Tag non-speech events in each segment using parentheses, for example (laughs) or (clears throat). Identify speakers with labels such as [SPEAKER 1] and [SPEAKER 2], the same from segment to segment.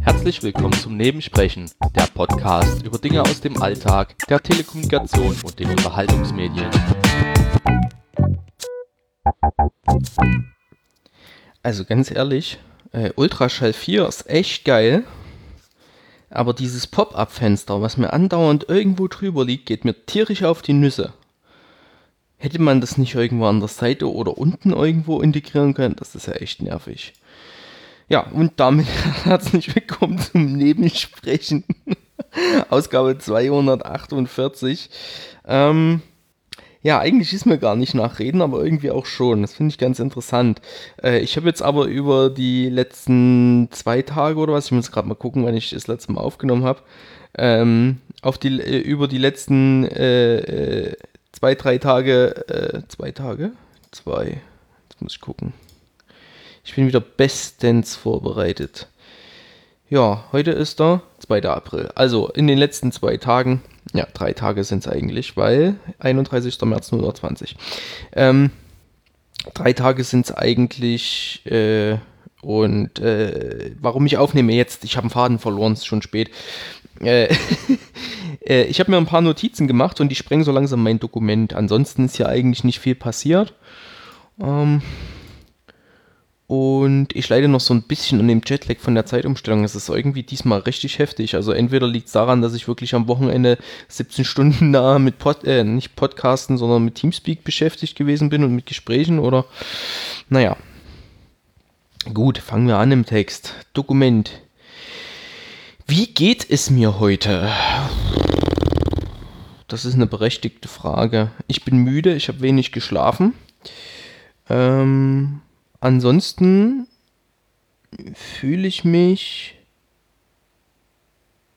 [SPEAKER 1] Herzlich willkommen zum Nebensprechen, der Podcast über Dinge aus dem Alltag, der Telekommunikation und den Unterhaltungsmedien.
[SPEAKER 2] Also ganz ehrlich, äh, Ultraschall 4 ist echt geil. Aber dieses Pop-up-Fenster, was mir andauernd irgendwo drüber liegt, geht mir tierisch auf die Nüsse. Hätte man das nicht irgendwo an der Seite oder unten irgendwo integrieren können, das ist ja echt nervig. Ja, und damit (laughs) herzlich willkommen zum Nebensprechen. (laughs) Ausgabe 248. Ähm, ja, eigentlich ist mir gar nicht nachreden, aber irgendwie auch schon. Das finde ich ganz interessant. Äh, ich habe jetzt aber über die letzten zwei Tage oder was, ich muss gerade mal gucken, wann ich das letzte Mal aufgenommen habe, ähm, auf die, äh, über die letzten äh, äh zwei, drei Tage, äh, zwei Tage? Zwei. Jetzt muss ich gucken. Ich bin wieder bestens vorbereitet. Ja, heute ist der 2. April. Also in den letzten zwei Tagen ja, drei Tage sind es eigentlich, weil 31. März 020. Ähm, drei Tage sind es eigentlich. Äh, und äh, warum ich aufnehme jetzt, ich habe einen Faden verloren, es ist schon spät. Äh, (laughs) äh, ich habe mir ein paar Notizen gemacht und die sprengen so langsam mein Dokument. Ansonsten ist ja eigentlich nicht viel passiert. Ähm, und ich leide noch so ein bisschen an dem Jetlag von der Zeitumstellung. Es ist irgendwie diesmal richtig heftig. Also entweder liegt es daran, dass ich wirklich am Wochenende 17 Stunden da mit Pod, äh, nicht Podcasten, sondern mit Teamspeak beschäftigt gewesen bin und mit Gesprächen oder naja. Gut, fangen wir an im Text. Dokument. Wie geht es mir heute? Das ist eine berechtigte Frage. Ich bin müde, ich habe wenig geschlafen. Ähm, ansonsten fühle ich mich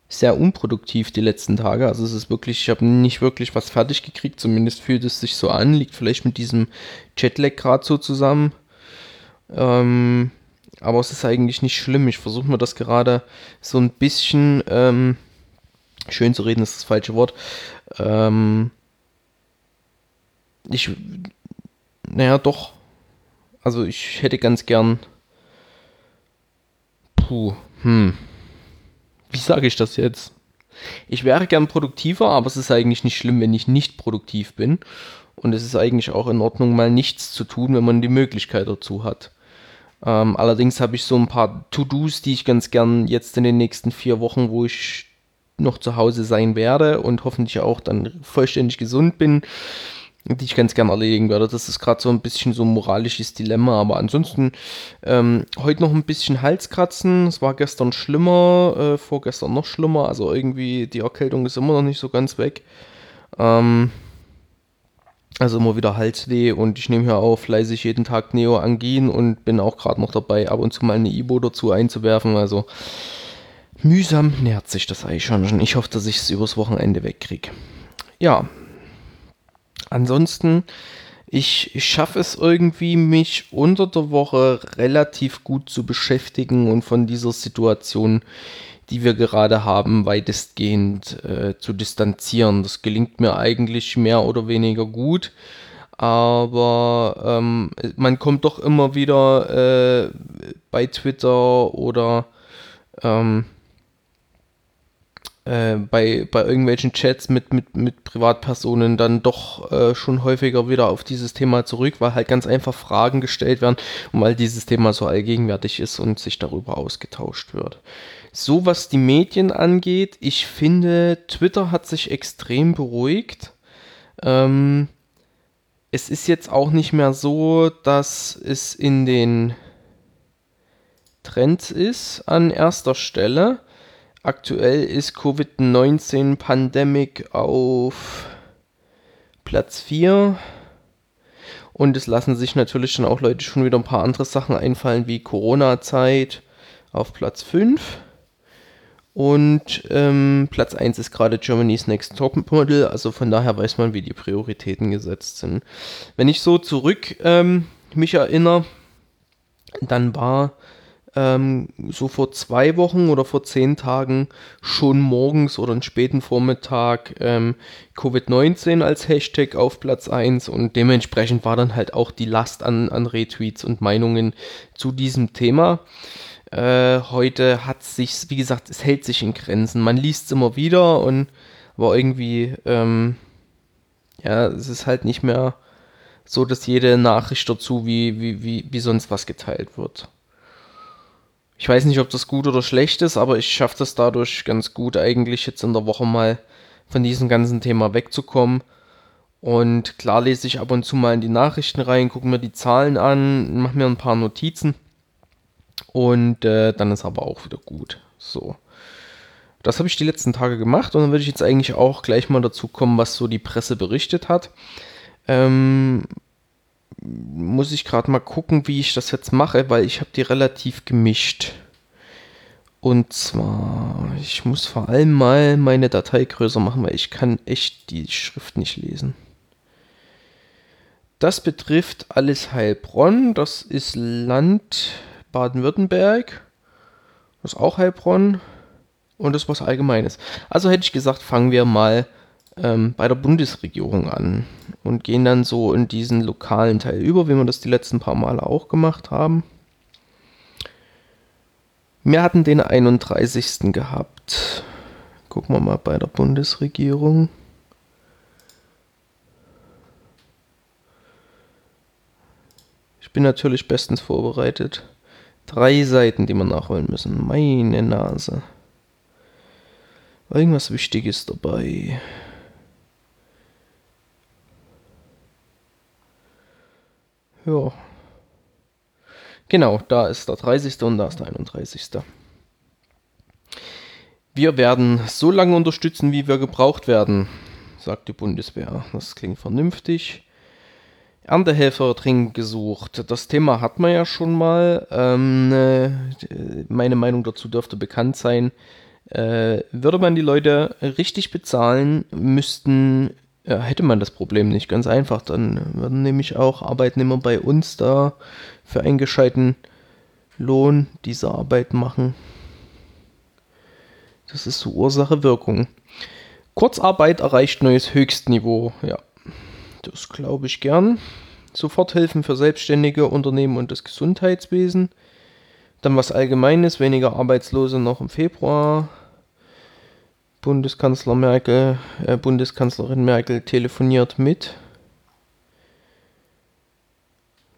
[SPEAKER 2] sehr unproduktiv die letzten Tage. Also es ist wirklich, ich habe nicht wirklich was fertig gekriegt, zumindest fühlt es sich so an, liegt vielleicht mit diesem Jetlag gerade so zusammen. Ähm, aber es ist eigentlich nicht schlimm. Ich versuche mir das gerade so ein bisschen ähm, schön zu reden, ist das falsche Wort. Ähm, ich, naja, doch, also ich hätte ganz gern. Puh, hm. Wie sage ich das jetzt? Ich wäre gern produktiver, aber es ist eigentlich nicht schlimm, wenn ich nicht produktiv bin. Und es ist eigentlich auch in Ordnung, mal nichts zu tun, wenn man die Möglichkeit dazu hat. Ähm, allerdings habe ich so ein paar To-Dos, die ich ganz gern jetzt in den nächsten vier Wochen, wo ich noch zu Hause sein werde und hoffentlich auch dann vollständig gesund bin, die ich ganz gerne erledigen werde. Das ist gerade so ein bisschen so ein moralisches Dilemma, aber ansonsten ähm, heute noch ein bisschen Halskratzen. Es war gestern schlimmer, äh, vorgestern noch schlimmer. Also irgendwie die Erkältung ist immer noch nicht so ganz weg. Ähm, also immer wieder Halsweh und ich nehme hier auch fleißig jeden Tag Neoangin und bin auch gerade noch dabei, ab und zu mal eine Ibo dazu einzuwerfen. Also mühsam nähert sich das eigentlich schon. Ich hoffe, dass ich es übers Wochenende wegkriege. Ja, Ansonsten, ich, ich schaffe es irgendwie, mich unter der Woche relativ gut zu beschäftigen und von dieser Situation, die wir gerade haben, weitestgehend äh, zu distanzieren. Das gelingt mir eigentlich mehr oder weniger gut aber ähm, man kommt doch immer wieder äh, bei Twitter oder ähm, äh, bei, bei irgendwelchen Chats mit, mit, mit Privatpersonen dann doch äh, schon häufiger wieder auf dieses Thema zurück, weil halt ganz einfach Fragen gestellt werden und weil dieses Thema so allgegenwärtig ist und sich darüber ausgetauscht wird. So was die Medien angeht, ich finde, Twitter hat sich extrem beruhigt. Ähm, es ist jetzt auch nicht mehr so, dass es in den Trends ist an erster Stelle. Aktuell ist Covid-19 Pandemic auf Platz 4. Und es lassen sich natürlich dann auch Leute schon wieder ein paar andere Sachen einfallen, wie Corona-Zeit auf Platz 5. Und ähm, Platz 1 ist gerade Germany's Next Top Model, also von daher weiß man, wie die Prioritäten gesetzt sind. Wenn ich so zurück ähm, mich erinnere, dann war ähm, so vor zwei Wochen oder vor zehn Tagen schon morgens oder einen späten Vormittag ähm, Covid-19 als Hashtag auf Platz 1 und dementsprechend war dann halt auch die Last an, an Retweets und Meinungen zu diesem Thema. Äh, heute hat sich, wie gesagt, es hält sich in Grenzen. Man liest es immer wieder und aber irgendwie, ähm, ja, es ist halt nicht mehr so, dass jede Nachricht dazu wie, wie, wie, wie sonst was geteilt wird. Ich weiß nicht, ob das gut oder schlecht ist, aber ich schaffe das dadurch ganz gut, eigentlich jetzt in der Woche mal von diesem ganzen Thema wegzukommen. Und klar lese ich ab und zu mal in die Nachrichten rein, gucke mir die Zahlen an, mache mir ein paar Notizen. Und äh, dann ist aber auch wieder gut. So. Das habe ich die letzten Tage gemacht und dann würde ich jetzt eigentlich auch gleich mal dazu kommen, was so die Presse berichtet hat. Ähm, muss ich gerade mal gucken, wie ich das jetzt mache, weil ich habe die relativ gemischt. Und zwar, ich muss vor allem mal meine Datei größer machen, weil ich kann echt die Schrift nicht lesen. Das betrifft alles Heilbronn. Das ist Land Baden-Württemberg. Das ist auch Heilbronn. Und das ist was Allgemeines. Also hätte ich gesagt, fangen wir mal ähm, bei der Bundesregierung an und gehen dann so in diesen lokalen Teil über, wie wir das die letzten paar Male auch gemacht haben. Wir hatten den 31. gehabt. Gucken wir mal bei der Bundesregierung. Ich bin natürlich bestens vorbereitet. Drei Seiten, die wir nachholen müssen. Meine Nase. Irgendwas Wichtiges dabei. Ja. Genau, da ist der 30. und da ist der 31. Wir werden so lange unterstützen, wie wir gebraucht werden, sagt die Bundeswehr. Das klingt vernünftig. Erntehelfer dringend gesucht. Das Thema hat man ja schon mal. Ähm, äh, meine Meinung dazu dürfte bekannt sein. Äh, würde man die Leute richtig bezahlen, müssten ja, hätte man das Problem nicht. Ganz einfach. Dann würden nämlich auch Arbeitnehmer bei uns da für einen gescheiten Lohn diese Arbeit machen. Das ist so Ursache-Wirkung. Kurzarbeit erreicht neues Höchstniveau. Ja, das glaube ich gern. Soforthilfen für Selbstständige, Unternehmen und das Gesundheitswesen. Dann was Allgemeines, weniger Arbeitslose noch im Februar. Bundeskanzler Merkel, äh, Bundeskanzlerin Merkel telefoniert mit.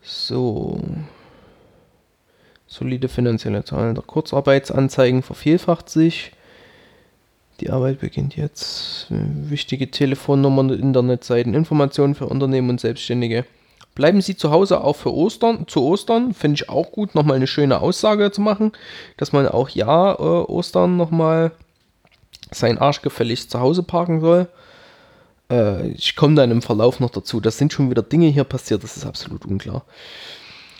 [SPEAKER 2] So. Solide finanzielle Zahlen der Kurzarbeitsanzeigen vervielfacht sich. Die Arbeit beginnt jetzt. Wichtige Telefonnummern, Internetseiten, Informationen für Unternehmen und Selbstständige. Bleiben Sie zu Hause auch für Ostern, zu Ostern. Finde ich auch gut, nochmal eine schöne Aussage zu machen, dass man auch ja äh, Ostern nochmal sein Arsch gefälligst zu Hause parken soll. Äh, ich komme dann im Verlauf noch dazu. Das sind schon wieder Dinge hier passiert, das ist absolut unklar.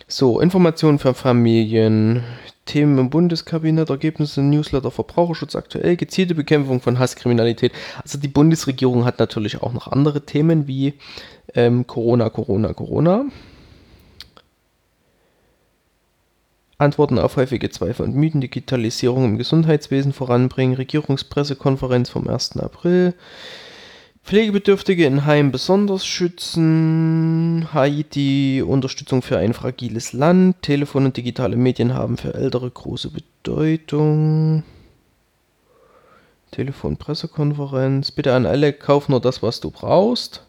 [SPEAKER 2] So, Informationen für Familien, Themen im Bundeskabinett, Ergebnisse, Newsletter, Verbraucherschutz aktuell, gezielte Bekämpfung von Hasskriminalität. Also die Bundesregierung hat natürlich auch noch andere Themen wie ähm, Corona, Corona, Corona. Antworten auf häufige Zweifel und Mythen, Digitalisierung im Gesundheitswesen voranbringen, Regierungspressekonferenz vom 1. April, Pflegebedürftige in Heim besonders schützen, Haiti, Unterstützung für ein fragiles Land, Telefon und digitale Medien haben für Ältere große Bedeutung. Telefon-Pressekonferenz, bitte an alle, kauf nur das, was du brauchst.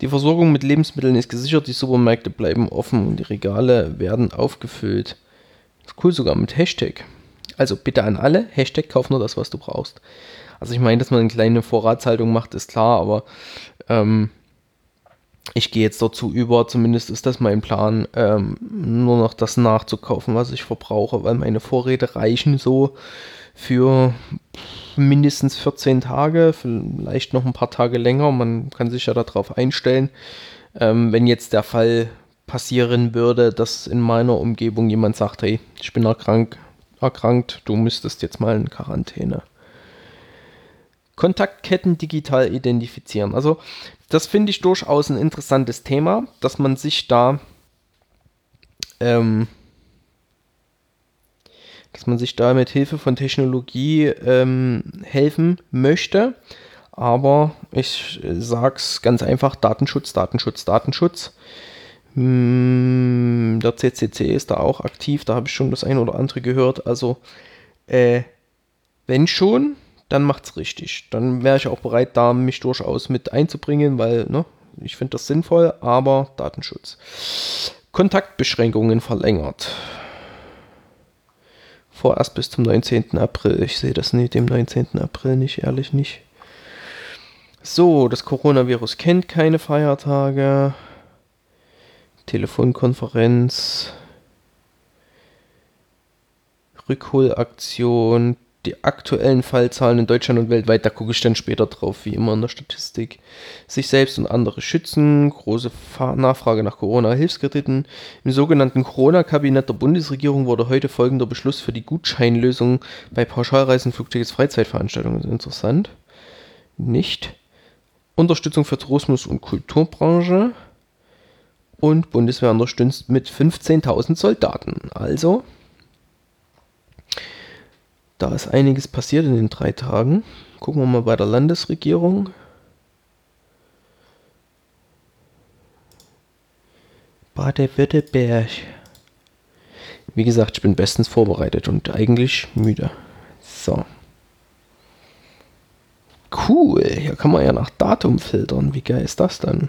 [SPEAKER 2] Die Versorgung mit Lebensmitteln ist gesichert, die Supermärkte bleiben offen und die Regale werden aufgefüllt. Das ist cool sogar mit Hashtag. Also bitte an alle, Hashtag kauf nur das, was du brauchst. Also ich meine, dass man eine kleine Vorratshaltung macht, ist klar, aber ähm, ich gehe jetzt dazu über, zumindest ist das mein Plan, ähm, nur noch das nachzukaufen, was ich verbrauche, weil meine Vorräte reichen so für mindestens 14 Tage, vielleicht noch ein paar Tage länger. Man kann sich ja darauf einstellen. Ähm, wenn jetzt der Fall passieren würde, dass in meiner Umgebung jemand sagt, hey, ich bin erkrankt, erkrankt, du müsstest jetzt mal in Quarantäne. Kontaktketten digital identifizieren. Also das finde ich durchaus ein interessantes Thema, dass man sich da ähm, dass man sich da mit Hilfe von Technologie ähm, helfen möchte. Aber ich sag's ganz einfach: Datenschutz, Datenschutz, Datenschutz. Hm, der CCC ist da auch aktiv, da habe ich schon das ein oder andere gehört. Also, äh, wenn schon, dann macht's richtig. Dann wäre ich auch bereit, da mich durchaus mit einzubringen, weil ne, ich finde das sinnvoll, aber Datenschutz. Kontaktbeschränkungen verlängert. Vorerst bis zum 19. April. Ich sehe das nicht dem 19. April nicht, ehrlich nicht. So, das Coronavirus kennt keine Feiertage. Telefonkonferenz. Rückholaktion, die aktuellen Fallzahlen in Deutschland und weltweit, da gucke ich dann später drauf, wie immer in der Statistik. Sich selbst und andere schützen, große Nachfrage nach Corona-Hilfskrediten. Im sogenannten Corona-Kabinett der Bundesregierung wurde heute folgender Beschluss für die Gutscheinlösung bei Pauschalreisen, Flugtickets, Freizeitveranstaltungen. Interessant. Nicht. Unterstützung für Tourismus und Kulturbranche. Und Bundeswehr unterstützt mit 15.000 Soldaten. Also da ist einiges passiert in den drei Tagen. Gucken wir mal bei der Landesregierung. Baden-Württemberg. Wie gesagt, ich bin bestens vorbereitet und eigentlich müde. So. Cool, hier kann man ja nach Datum filtern. Wie geil ist das dann?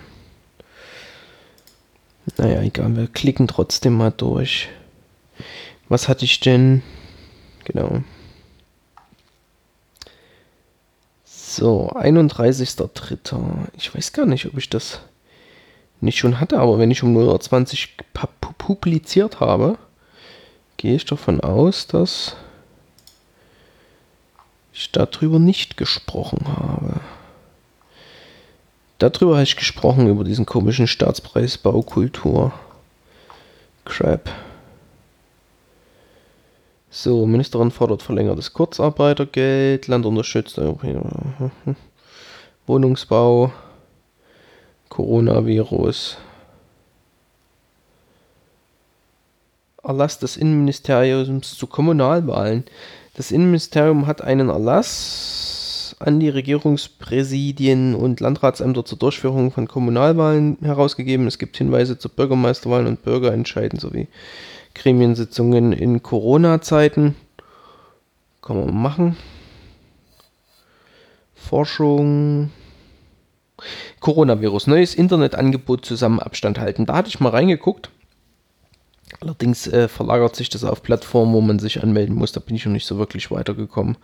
[SPEAKER 2] Naja, egal, wir klicken trotzdem mal durch. Was hatte ich denn? Genau. So, 31.03. Ich weiß gar nicht, ob ich das nicht schon hatte, aber wenn ich um 0.20 Uhr publiziert habe, gehe ich davon aus, dass ich darüber nicht gesprochen habe. Darüber habe ich gesprochen, über diesen komischen Staatspreis Baukultur. Crap. So, Ministerin fordert verlängertes Kurzarbeitergeld, Land unterstützt Wohnungsbau, Coronavirus. Erlass des Innenministeriums zu Kommunalwahlen. Das Innenministerium hat einen Erlass an die Regierungspräsidien und Landratsämter zur Durchführung von Kommunalwahlen herausgegeben. Es gibt Hinweise zu Bürgermeisterwahlen und Bürgerentscheiden sowie Gremiensitzungen in Corona-Zeiten. Kann man machen. Forschung. Coronavirus, neues Internetangebot zusammen Abstand halten. Da hatte ich mal reingeguckt. Allerdings äh, verlagert sich das auf Plattformen, wo man sich anmelden muss. Da bin ich noch nicht so wirklich weitergekommen.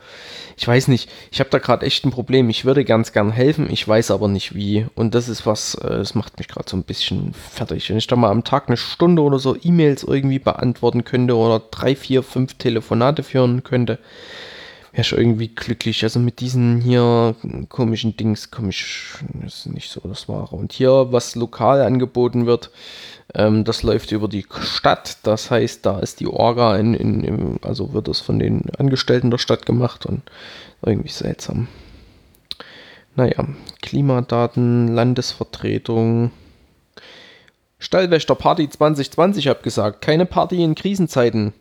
[SPEAKER 2] Ich weiß nicht, ich habe da gerade echt ein Problem. Ich würde ganz gern helfen, ich weiß aber nicht wie. Und das ist was, äh, das macht mich gerade so ein bisschen fertig. Wenn ich da mal am Tag eine Stunde oder so E-Mails irgendwie beantworten könnte oder drei, vier, fünf Telefonate führen könnte, wäre ich irgendwie glücklich. Also mit diesen hier komischen Dings komme ich, nicht so das Wahre. Und hier, was lokal angeboten wird, ähm, das läuft über die Stadt. Das heißt, da ist die Orga, in, in, in, also wird das von den Angestellten der Stadt gemacht und irgendwie seltsam. Naja, Klimadaten, Landesvertretung. Stallwächter-Party 2020 abgesagt. Keine Party in Krisenzeiten.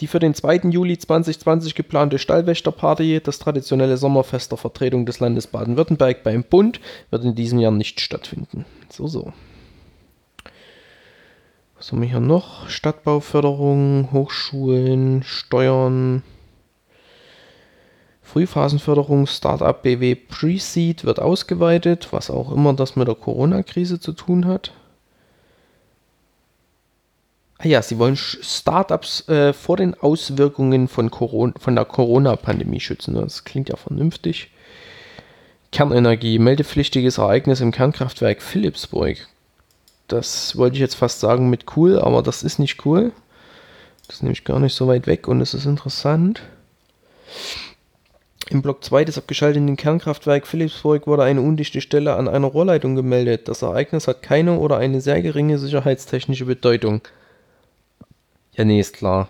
[SPEAKER 2] Die für den 2. Juli 2020 geplante Stallwächter-Party, das traditionelle Sommerfest der Vertretung des Landes Baden-Württemberg beim Bund, wird in diesem Jahr nicht stattfinden. So, so. Was haben wir hier noch? Stadtbauförderung, Hochschulen, Steuern, Frühphasenförderung, Startup BW Pre-Seed wird ausgeweitet, was auch immer das mit der Corona-Krise zu tun hat. Ah ja, sie wollen Startups äh, vor den Auswirkungen von, Corona, von der Corona-Pandemie schützen. Das klingt ja vernünftig. Kernenergie, meldepflichtiges Ereignis im Kernkraftwerk Philipsburg. Das wollte ich jetzt fast sagen mit cool, aber das ist nicht cool. Das ist nämlich gar nicht so weit weg und es ist interessant. Im Block 2 des abgeschalteten Kernkraftwerk Philipsburg wurde eine undichte Stelle an einer Rohrleitung gemeldet. Das Ereignis hat keine oder eine sehr geringe sicherheitstechnische Bedeutung. Ja, nee, ist klar.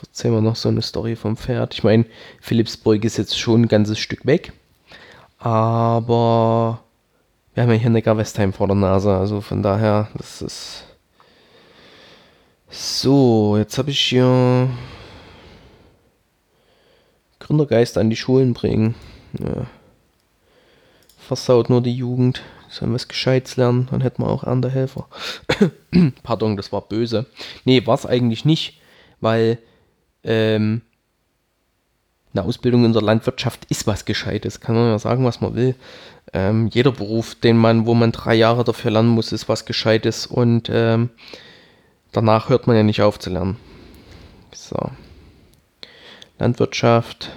[SPEAKER 2] Erzählen wir noch so eine Story vom Pferd. Ich meine, Philipsburg ist jetzt schon ein ganzes Stück weg. Aber wir haben ja hier Neckar-Westheim vor der Nase, also von daher, das ist. So, jetzt habe ich hier Gründergeist an die Schulen bringen. Ja. Versaut nur die Jugend. Sollen was Gescheites lernen, dann hätten wir auch Erntehelfer. (coughs) Pardon, das war böse. Nee, war es eigentlich nicht, weil ähm, eine Ausbildung in der Landwirtschaft ist was Gescheites. Kann man ja sagen, was man will. Ähm, jeder Beruf, den man, wo man drei Jahre dafür lernen muss, ist was Gescheites und ähm, danach hört man ja nicht auf zu lernen. So. Landwirtschaft.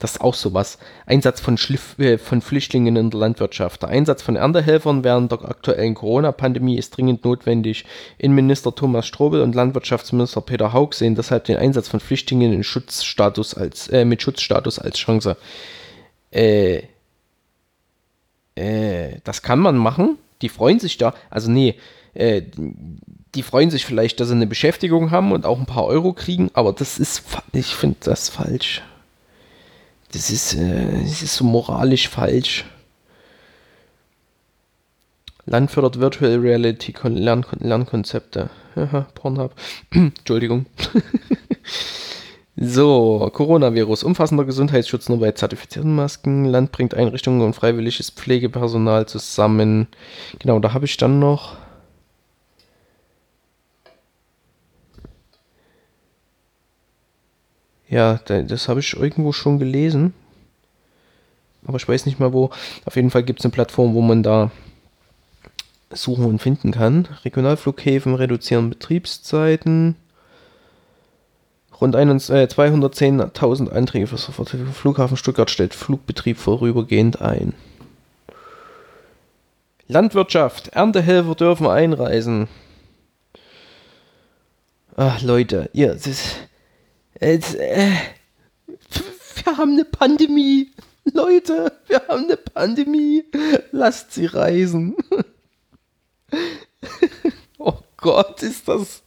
[SPEAKER 2] Das ist auch sowas. Einsatz von, Schliff, äh, von Flüchtlingen in der Landwirtschaft. Der Einsatz von Erntehelfern während der aktuellen Corona-Pandemie ist dringend notwendig. Innenminister Thomas Strobel und Landwirtschaftsminister Peter Haug sehen deshalb den Einsatz von Flüchtlingen in Schutzstatus als, äh, mit Schutzstatus als Chance. Äh, äh, das kann man machen. Die freuen sich da. Also nee, äh, die freuen sich vielleicht, dass sie eine Beschäftigung haben und auch ein paar Euro kriegen, aber das ist, ich finde das falsch. Das ist, äh, das ist so moralisch falsch. Land fördert Virtual Reality Lern Lernkonzepte. Aha, (laughs) Pornhub. (clears throat) Entschuldigung. (laughs) so, Coronavirus. Umfassender Gesundheitsschutz nur bei zertifizierten Masken. Land bringt Einrichtungen und freiwilliges Pflegepersonal zusammen. Genau, da habe ich dann noch. Ja, das habe ich irgendwo schon gelesen. Aber ich weiß nicht mal wo. Auf jeden Fall gibt es eine Plattform, wo man da suchen und finden kann. Regionalflughäfen reduzieren Betriebszeiten. Rund 210.000 äh, Anträge für sofortige Flughafen Stuttgart stellt Flugbetrieb vorübergehend ein. Landwirtschaft. Erntehelfer dürfen einreisen. Ach, Leute, ihr, das, Jetzt, äh, wir haben eine Pandemie. Leute, wir haben eine Pandemie. Lasst sie reisen. (laughs) oh Gott, ist das.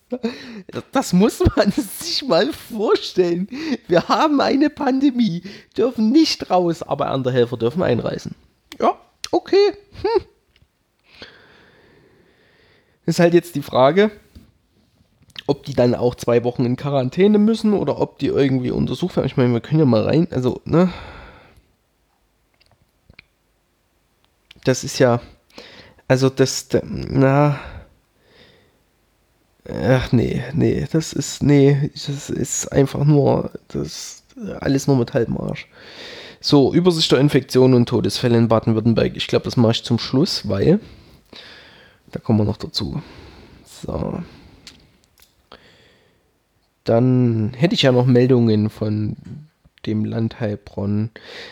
[SPEAKER 2] Das muss man sich mal vorstellen. Wir haben eine Pandemie, dürfen nicht raus, aber andere Helfer dürfen einreisen. Ja, okay. Hm. Ist halt jetzt die Frage, ob die dann auch zwei Wochen in Quarantäne müssen oder ob die irgendwie untersucht werden. Ich meine, wir können ja mal rein, also, ne? Das ist ja, also das, na, ach nee, nee, das ist, nee, das ist einfach nur, das, alles nur mit halbem Arsch. So, Übersicht der Infektionen und Todesfälle in Baden-Württemberg. Ich glaube, das mache ich zum Schluss, weil, da kommen wir noch dazu. So dann hätte ich ja noch Meldungen von dem Land Heilbronn.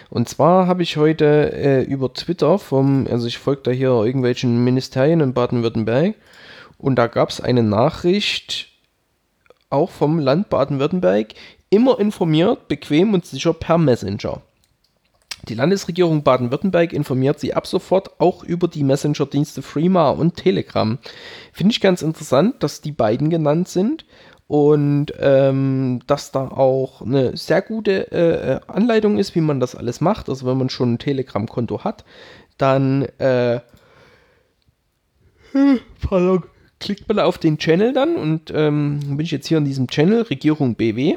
[SPEAKER 2] Und zwar habe ich heute äh, über Twitter vom, also ich folge da hier irgendwelchen Ministerien in Baden-Württemberg und da gab es eine Nachricht auch vom Land Baden-Württemberg, immer informiert, bequem und sicher per Messenger. Die Landesregierung Baden-Württemberg informiert Sie ab sofort auch über die Messenger-Dienste Freema und Telegram. Finde ich ganz interessant, dass die beiden genannt sind und ähm, dass da auch eine sehr gute äh, Anleitung ist, wie man das alles macht. Also wenn man schon ein Telegram-Konto hat, dann äh, (laughs) klickt man auf den Channel dann und ähm, bin ich jetzt hier in diesem Channel Regierung BW.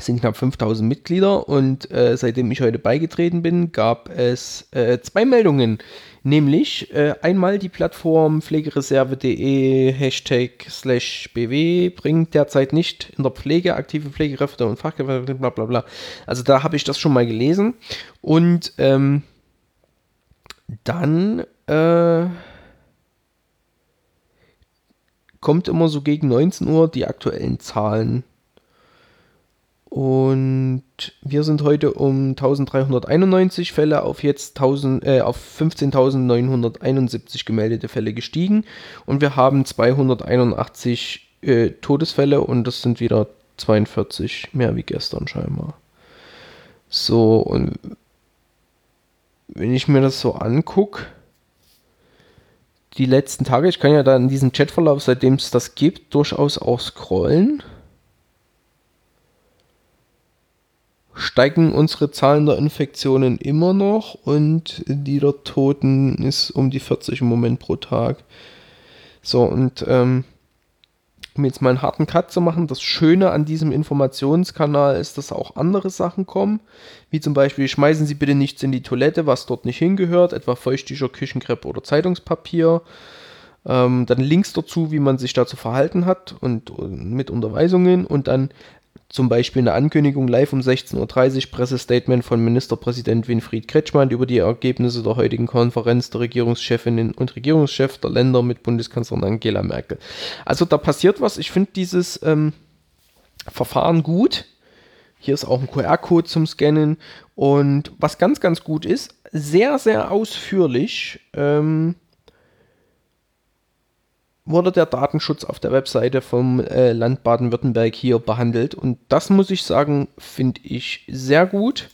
[SPEAKER 2] Es sind knapp 5000 Mitglieder und äh, seitdem ich heute beigetreten bin, gab es äh, zwei Meldungen Nämlich äh, einmal die Plattform pflegereserve.de Hashtag slash BW bringt derzeit nicht in der Pflege aktive Pflegekräfte und Fachkräfte, bla bla bla. Also da habe ich das schon mal gelesen. Und ähm, dann äh, kommt immer so gegen 19 Uhr die aktuellen Zahlen und wir sind heute um 1391 Fälle auf jetzt 1000, äh, auf 15.971 gemeldete Fälle gestiegen. Und wir haben 281 äh, Todesfälle und das sind wieder 42 mehr wie gestern scheinbar. So, und wenn ich mir das so angucke, die letzten Tage, ich kann ja da in diesem Chatverlauf, seitdem es das gibt, durchaus auch scrollen. Steigen unsere Zahlen der Infektionen immer noch und die der Toten ist um die 40 im Moment pro Tag. So, und ähm, um jetzt mal einen harten Cut zu machen, das Schöne an diesem Informationskanal ist, dass auch andere Sachen kommen, wie zum Beispiel schmeißen Sie bitte nichts in die Toilette, was dort nicht hingehört, etwa Feuchttücher, Küchenkreppe oder Zeitungspapier. Ähm, dann Links dazu, wie man sich dazu verhalten hat und, und mit Unterweisungen und dann zum Beispiel eine Ankündigung live um 16.30 Uhr, Pressestatement von Ministerpräsident Winfried Kretschmann über die Ergebnisse der heutigen Konferenz der Regierungschefinnen und Regierungschefs der Länder mit Bundeskanzlerin Angela Merkel. Also da passiert was. Ich finde dieses ähm, Verfahren gut. Hier ist auch ein QR-Code zum Scannen. Und was ganz, ganz gut ist, sehr, sehr ausführlich. Ähm, wurde der Datenschutz auf der Webseite vom äh, Land Baden-Württemberg hier behandelt. Und das muss ich sagen, finde ich sehr gut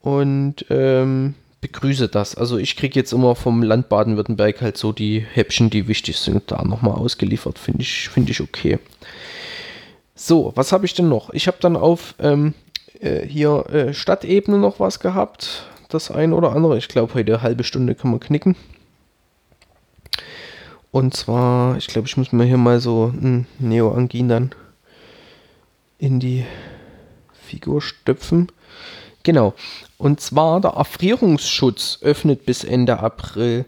[SPEAKER 2] und ähm, begrüße das. Also ich kriege jetzt immer vom Land Baden-Württemberg halt so die Häppchen, die wichtig sind, da nochmal ausgeliefert. Finde ich, find ich okay. So, was habe ich denn noch? Ich habe dann auf ähm, äh, hier äh, Stadtebene noch was gehabt. Das ein oder andere. Ich glaube, heute eine halbe Stunde kann man knicken. Und zwar, ich glaube, ich muss mir hier mal so ein Neoangin dann in die Figur stöpfen. Genau. Und zwar der Erfrierungsschutz öffnet bis Ende April.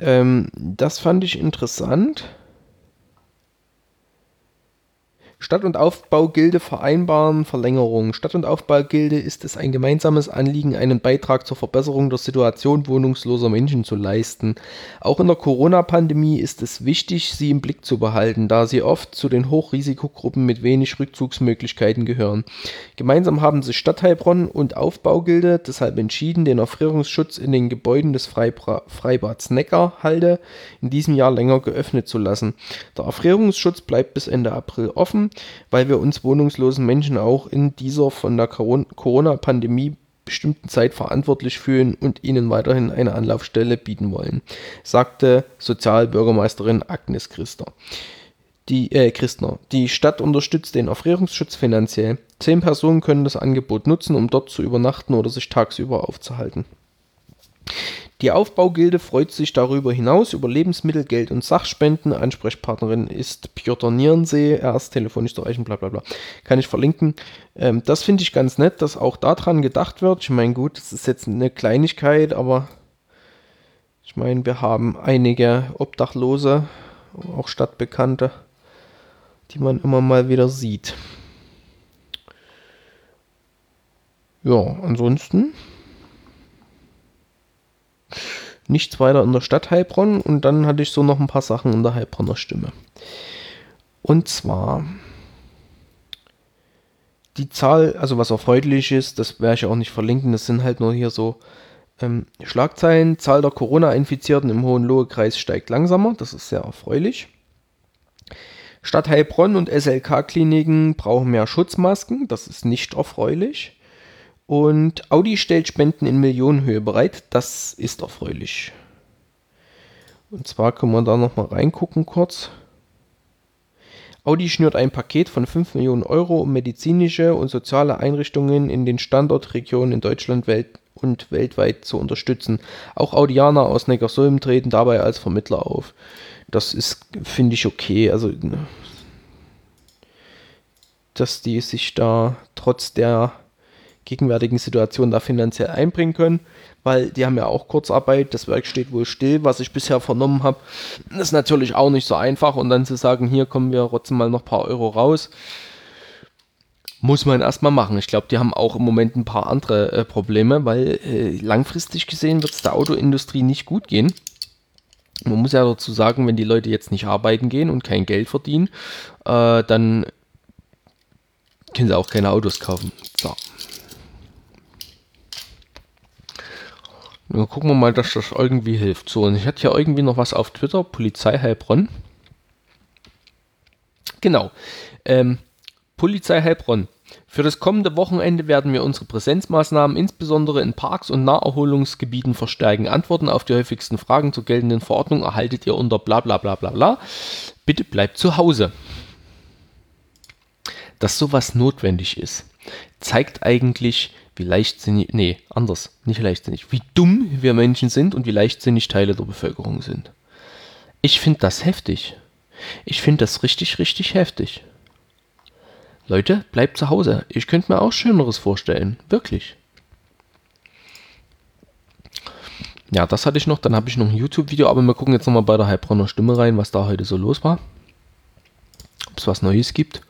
[SPEAKER 2] Ähm, das fand ich interessant. Stadt- und Aufbaugilde vereinbaren Verlängerung. Stadt- und Aufbaugilde ist es ein gemeinsames Anliegen, einen Beitrag zur Verbesserung der Situation wohnungsloser Menschen zu leisten. Auch in der Corona-Pandemie ist es wichtig, sie im Blick zu behalten, da sie oft zu den Hochrisikogruppen mit wenig Rückzugsmöglichkeiten gehören. Gemeinsam haben sich Stadtteilbronn und Aufbaugilde deshalb entschieden, den Erfrierungsschutz in den Gebäuden des Freibads Neckarhalde in diesem Jahr länger geöffnet zu lassen. Der Erfrierungsschutz bleibt bis Ende April offen weil wir uns wohnungslosen Menschen auch in dieser von der Corona-Pandemie bestimmten Zeit verantwortlich fühlen und ihnen weiterhin eine Anlaufstelle bieten wollen, sagte Sozialbürgermeisterin Agnes Christer. Die, äh, Christner. Die Stadt unterstützt den Erfrierungsschutz finanziell. Zehn Personen können das Angebot nutzen, um dort zu übernachten oder sich tagsüber aufzuhalten. Die Aufbaugilde freut sich darüber hinaus über Lebensmittel, Geld und Sachspenden. Ansprechpartnerin ist Piotr Nierensee. Er ist telefonisch zu erreichen, bla bla bla. Kann ich verlinken. Ähm, das finde ich ganz nett, dass auch daran gedacht wird. Ich meine, gut, das ist jetzt eine Kleinigkeit, aber ich meine, wir haben einige Obdachlose, auch Stadtbekannte, die man immer mal wieder sieht. Ja, ansonsten nichts weiter in der Stadt Heilbronn und dann hatte ich so noch ein paar Sachen in der Heilbronner Stimme. Und zwar die Zahl, also was erfreulich ist, das werde ich auch nicht verlinken, das sind halt nur hier so ähm, Schlagzeilen. Zahl der Corona-Infizierten im Hohenlohe-Kreis steigt langsamer, das ist sehr erfreulich. Stadt Heilbronn und SLK-Kliniken brauchen mehr Schutzmasken, das ist nicht erfreulich. Und Audi stellt Spenden in Millionenhöhe bereit. Das ist erfreulich. Und zwar können wir da nochmal reingucken kurz. Audi schnürt ein Paket von 5 Millionen Euro, um medizinische und soziale Einrichtungen in den Standortregionen in Deutschland Welt und weltweit zu unterstützen. Auch Audianer aus Neckarsulm treten dabei als Vermittler auf. Das ist, finde ich, okay. Also, dass die sich da trotz der gegenwärtigen Situation da finanziell einbringen können, weil die haben ja auch Kurzarbeit, das Werk steht wohl still, was ich bisher vernommen habe. Das ist natürlich auch nicht so einfach und dann zu sagen, hier kommen wir trotzdem mal noch ein paar Euro raus, muss man erstmal machen. Ich glaube, die haben auch im Moment ein paar andere äh, Probleme, weil äh, langfristig gesehen wird es der Autoindustrie nicht gut gehen. Man muss ja dazu sagen, wenn die Leute jetzt nicht arbeiten gehen und kein Geld verdienen, äh, dann können sie auch keine Autos kaufen. So. Dann gucken wir mal, dass das irgendwie hilft. So, und ich hatte ja irgendwie noch was auf Twitter, Polizei Heilbronn. Genau. Ähm, Polizei Heilbronn. Für das kommende Wochenende werden wir unsere Präsenzmaßnahmen insbesondere in Parks und Naherholungsgebieten verstärken. Antworten auf die häufigsten Fragen zur geltenden Verordnung erhaltet ihr unter bla bla bla bla bla. Bitte bleibt zu Hause. Dass sowas notwendig ist, zeigt eigentlich, wie leichtsinnig, nee, anders, nicht leichtsinnig, wie dumm wir Menschen sind und wie leichtsinnig Teile der Bevölkerung sind. Ich finde das heftig. Ich finde das richtig, richtig heftig. Leute, bleibt zu Hause. Ich könnte mir auch Schöneres vorstellen. Wirklich. Ja, das hatte ich noch. Dann habe ich noch ein YouTube-Video, aber wir gucken jetzt nochmal bei der Heilbronner Stimme rein, was da heute so los war. Ob es was Neues gibt.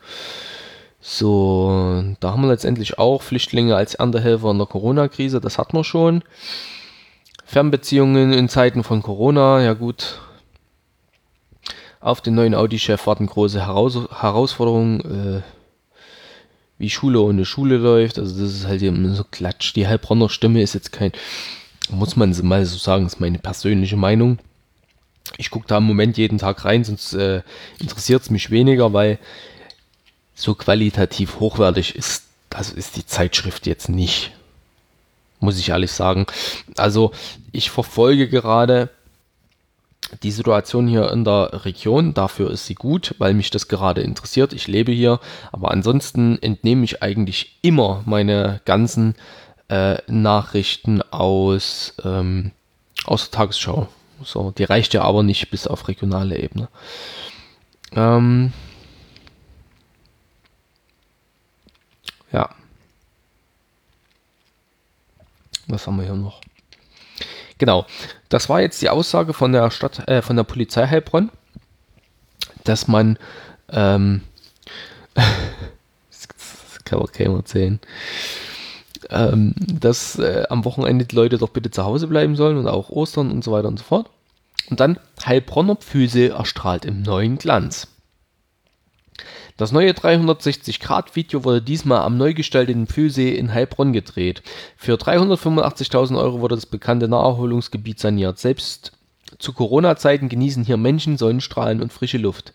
[SPEAKER 2] So, da haben wir letztendlich auch Flüchtlinge als Erntehelfer in der Corona-Krise. Das hatten wir schon. Fernbeziehungen in Zeiten von Corona. Ja gut, auf den neuen Audi-Chef warten große Heraus Herausforderungen. Äh, wie Schule ohne Schule läuft. Also das ist halt immer so Klatsch. Die Heilbronner Stimme ist jetzt kein, muss man mal so sagen, ist meine persönliche Meinung. Ich gucke da im Moment jeden Tag rein, sonst äh, interessiert es mich weniger, weil so qualitativ hochwertig ist, das ist die Zeitschrift jetzt nicht. Muss ich ehrlich sagen. Also ich verfolge gerade die Situation hier in der Region, dafür ist sie gut, weil mich das gerade interessiert. Ich lebe hier, aber ansonsten entnehme ich eigentlich immer meine ganzen äh, Nachrichten aus, ähm, aus der Tagesschau. So, die reicht ja aber nicht bis auf regionale Ebene. Ähm, Was haben wir hier noch? Genau, das war jetzt die Aussage von der Stadt, äh, von der Polizei Heilbronn, dass man, ähm, (laughs) das kann man keinem erzählen, ähm, dass äh, am Wochenende die Leute doch bitte zu Hause bleiben sollen und auch Ostern und so weiter und so fort. Und dann Heilbronner Pfüse erstrahlt im neuen Glanz. Das neue 360-Grad-Video wurde diesmal am neu gestalteten Pfühlsee in Heilbronn gedreht. Für 385.000 Euro wurde das bekannte Naherholungsgebiet saniert. Selbst zu Corona-Zeiten genießen hier Menschen Sonnenstrahlen und frische Luft.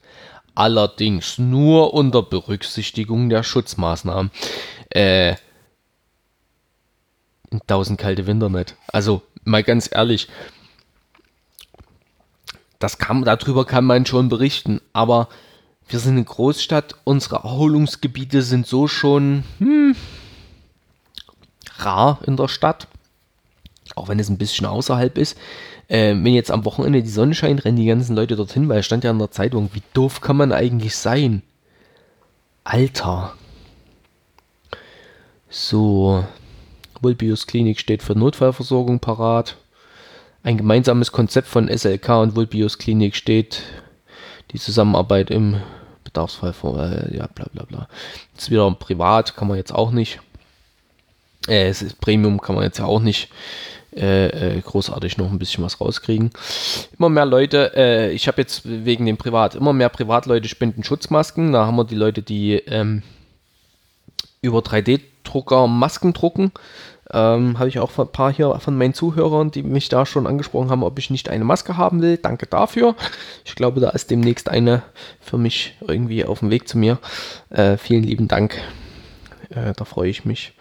[SPEAKER 2] Allerdings nur unter Berücksichtigung der Schutzmaßnahmen. Äh, in tausend kalte Winter nicht. Also, mal ganz ehrlich, das kann, darüber kann man schon berichten, aber wir sind eine Großstadt, unsere Erholungsgebiete sind so schon hm, rar in der Stadt, auch wenn es ein bisschen außerhalb ist. Äh, wenn jetzt am Wochenende die Sonne scheint, rennen die ganzen Leute dorthin, weil es stand ja in der Zeitung, wie doof kann man eigentlich sein? Alter. So, Vulpius Klinik steht für Notfallversorgung parat. Ein gemeinsames Konzept von SLK und Vulpius Klinik steht die Zusammenarbeit im Bedarfsfall vor, äh, ja, bla bla bla. Ist wieder privat, kann man jetzt auch nicht. Äh, es ist Premium, kann man jetzt ja auch nicht äh, äh, großartig noch ein bisschen was rauskriegen. Immer mehr Leute, äh, ich habe jetzt wegen dem Privat, immer mehr Privatleute spenden Schutzmasken. Da haben wir die Leute, die ähm, über 3D-Drucker Masken drucken. Ähm, Habe ich auch ein paar hier von meinen Zuhörern, die mich da schon angesprochen haben, ob ich nicht eine Maske haben will. Danke dafür. Ich glaube, da ist demnächst eine für mich irgendwie auf dem Weg zu mir. Äh, vielen lieben Dank. Äh, da freue ich mich.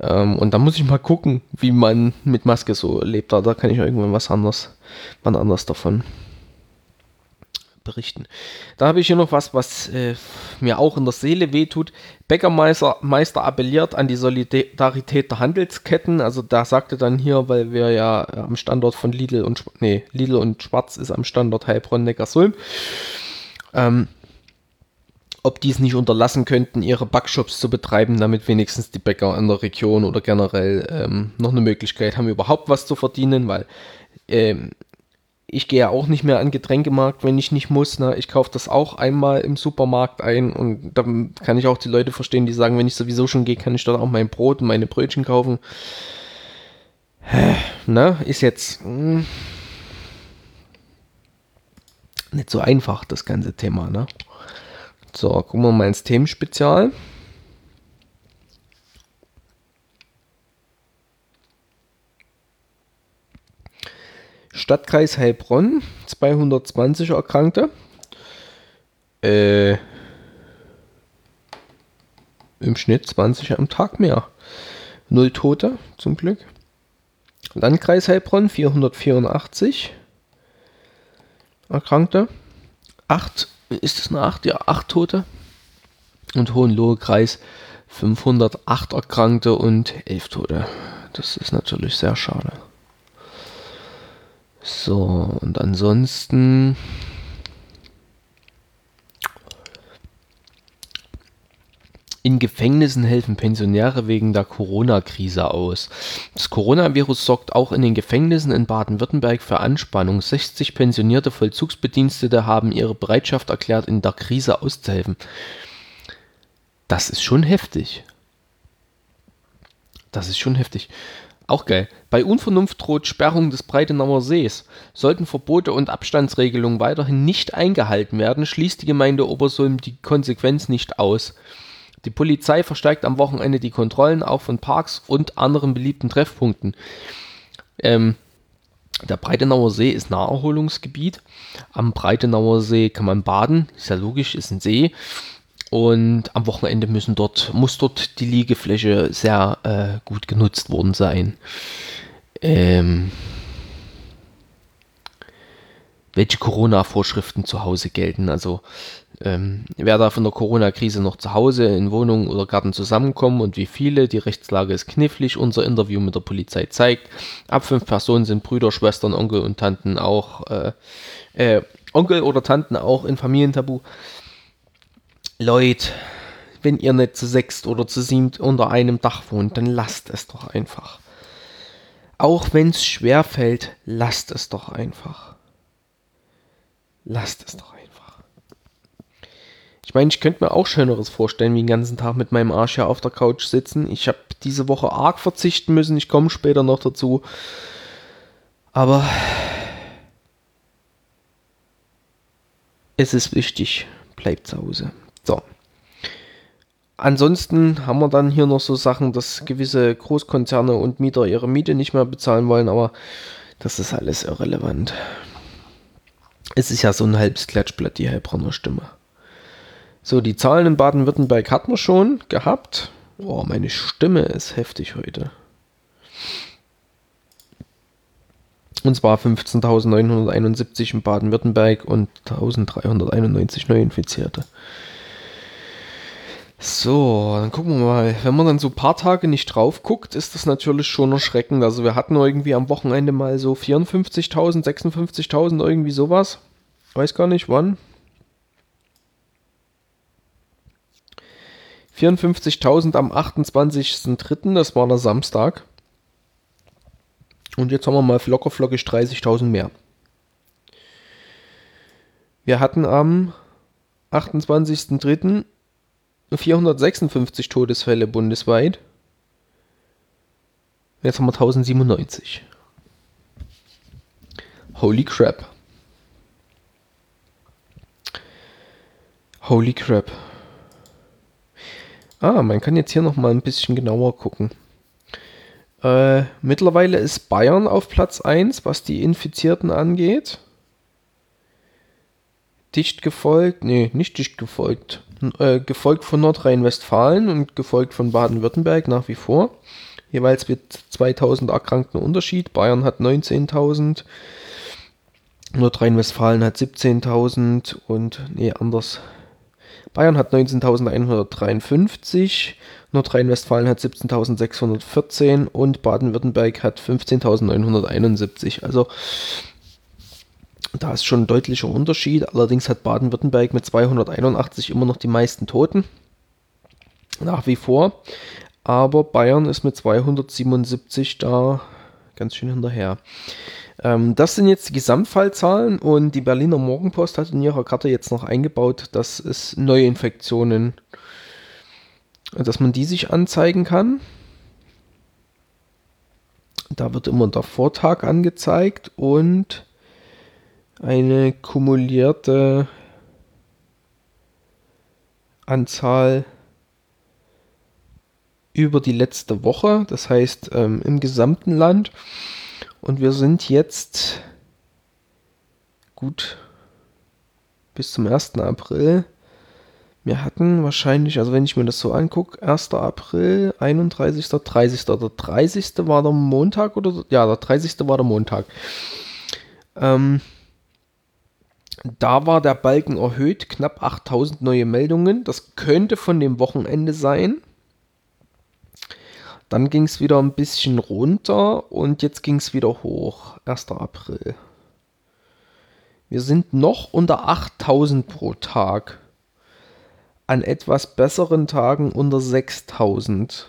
[SPEAKER 2] Ähm, und da muss ich mal gucken, wie man mit Maske so lebt. Da, da kann ich irgendwann was anderes, wann anders davon berichten. Da habe ich hier noch was, was äh, mir auch in der Seele wehtut. Bäckermeister Meister appelliert an die Solidarität der Handelsketten. Also da sagte dann hier, weil wir ja am Standort von Lidl und nee, Lidl und Schwarz ist am Standort Heilbronn Neckarsulm. Ähm, ob die es nicht unterlassen könnten, ihre Backshops zu betreiben, damit wenigstens die Bäcker in der Region oder generell ähm, noch eine Möglichkeit haben, überhaupt was zu verdienen, weil ähm, ich gehe ja auch nicht mehr an Getränkemarkt, wenn ich nicht muss. Ne? Ich kaufe das auch einmal im Supermarkt ein und dann kann ich auch die Leute verstehen, die sagen, wenn ich sowieso schon gehe, kann ich dort auch mein Brot und meine Brötchen kaufen. Ne? Ist jetzt mh, hm, nicht so einfach, das ganze Thema. Ne? So, gucken wir mal ins Themenspezial. Stadtkreis Heilbronn, 220 Erkrankte. Äh, Im Schnitt 20 am Tag mehr. Null Tote, zum Glück. Landkreis Heilbronn, 484 Erkrankte. 8, ist es eine 8? Ja, 8 Tote. Und Hohenlohe-Kreis 508 Erkrankte und 11 Tote. Das ist natürlich sehr schade. So, und ansonsten In Gefängnissen helfen Pensionäre wegen der Corona-Krise aus. Das Coronavirus sorgt auch in den Gefängnissen in Baden-Württemberg für Anspannung. 60 pensionierte Vollzugsbedienstete haben ihre Bereitschaft erklärt, in der Krise auszuhelfen. Das ist schon heftig. Das ist schon heftig. Auch geil. Bei Unvernunft droht Sperrung des Breitenauer Sees. Sollten Verbote und Abstandsregelungen weiterhin nicht eingehalten werden, schließt die Gemeinde Obersulm die Konsequenz nicht aus. Die Polizei verstärkt am Wochenende die Kontrollen auch von Parks und anderen beliebten Treffpunkten. Ähm, der Breitenauer See ist Naherholungsgebiet. Am Breitenauer See kann man baden, ist ja logisch, ist ein See. Und am Wochenende müssen dort, muss dort die Liegefläche sehr äh, gut genutzt worden sein. Ähm, welche Corona-Vorschriften zu Hause gelten. Also ähm, wer da von der Corona-Krise noch zu Hause in Wohnung oder Garten zusammenkommen und wie viele. Die Rechtslage ist knifflig. Unser Interview mit der Polizei zeigt, ab fünf Personen sind Brüder, Schwestern, Onkel und Tanten auch, äh, äh, Onkel oder Tanten auch in Familientabu. Leute, wenn ihr nicht zu sechst oder zu siebt unter einem Dach wohnt, dann lasst es doch einfach. Auch wenn es schwer fällt, lasst es doch einfach. Lasst es doch einfach. Ich meine, ich könnte mir auch Schöneres vorstellen, wie den ganzen Tag mit meinem Arsch hier auf der Couch sitzen. Ich habe diese Woche arg verzichten müssen. Ich komme später noch dazu. Aber es ist wichtig, bleibt zu Hause. So. Ansonsten haben wir dann hier noch so Sachen, dass gewisse Großkonzerne und Mieter ihre Miete nicht mehr bezahlen wollen, aber das ist alles irrelevant. Es ist ja so ein halbes Klatschblatt, die Heilbronner Stimme. So, die Zahlen in Baden-Württemberg hatten wir schon gehabt. Oh, meine Stimme ist heftig heute. Und zwar 15.971 in Baden-Württemberg und 1.391 Neuinfizierte. So, dann gucken wir mal. Wenn man dann so ein paar Tage nicht drauf guckt, ist das natürlich schon erschreckend. Also wir hatten irgendwie am Wochenende mal so 54.000, 56.000, irgendwie sowas. Weiß gar nicht wann. 54.000 am 28.03., das war der Samstag. Und jetzt haben wir mal locker flockig 30.000 mehr. Wir hatten am 28.03. 456 Todesfälle bundesweit. Jetzt haben wir 1097. Holy crap. Holy crap. Ah, man kann jetzt hier noch mal ein bisschen genauer gucken. Äh, mittlerweile ist Bayern auf Platz 1, was die Infizierten angeht. Dicht gefolgt, nee, nicht dicht gefolgt äh, gefolgt von Nordrhein-Westfalen und gefolgt von Baden-Württemberg nach wie vor. Jeweils mit 2000 Erkrankten Unterschied. Bayern hat 19.000, Nordrhein-Westfalen hat 17.000 und, nee, anders. Bayern hat 19.153, Nordrhein-Westfalen hat 17.614 und Baden-Württemberg hat 15.971. Also da ist schon ein deutlicher Unterschied. Allerdings hat Baden-Württemberg mit 281 immer noch die meisten Toten. Nach wie vor. Aber Bayern ist mit 277 da ganz schön hinterher. Ähm, das sind jetzt die Gesamtfallzahlen und die Berliner Morgenpost hat in ihrer Karte jetzt noch eingebaut, dass es Neuinfektionen, dass man die sich anzeigen kann. Da wird immer der Vortag angezeigt und eine kumulierte Anzahl über die letzte Woche, das heißt ähm, im gesamten Land. Und wir sind jetzt gut bis zum 1. April. Wir hatten wahrscheinlich, also wenn ich mir das so angucke, 1. April, 31., 30. Der 30. war der Montag oder ja, der 30. war der Montag. Ähm, da war der Balken erhöht, knapp 8000 neue Meldungen. Das könnte von dem Wochenende sein. Dann ging es wieder ein bisschen runter und jetzt ging es wieder hoch. 1. April. Wir sind noch unter 8000 pro Tag. an etwas besseren Tagen unter 6000.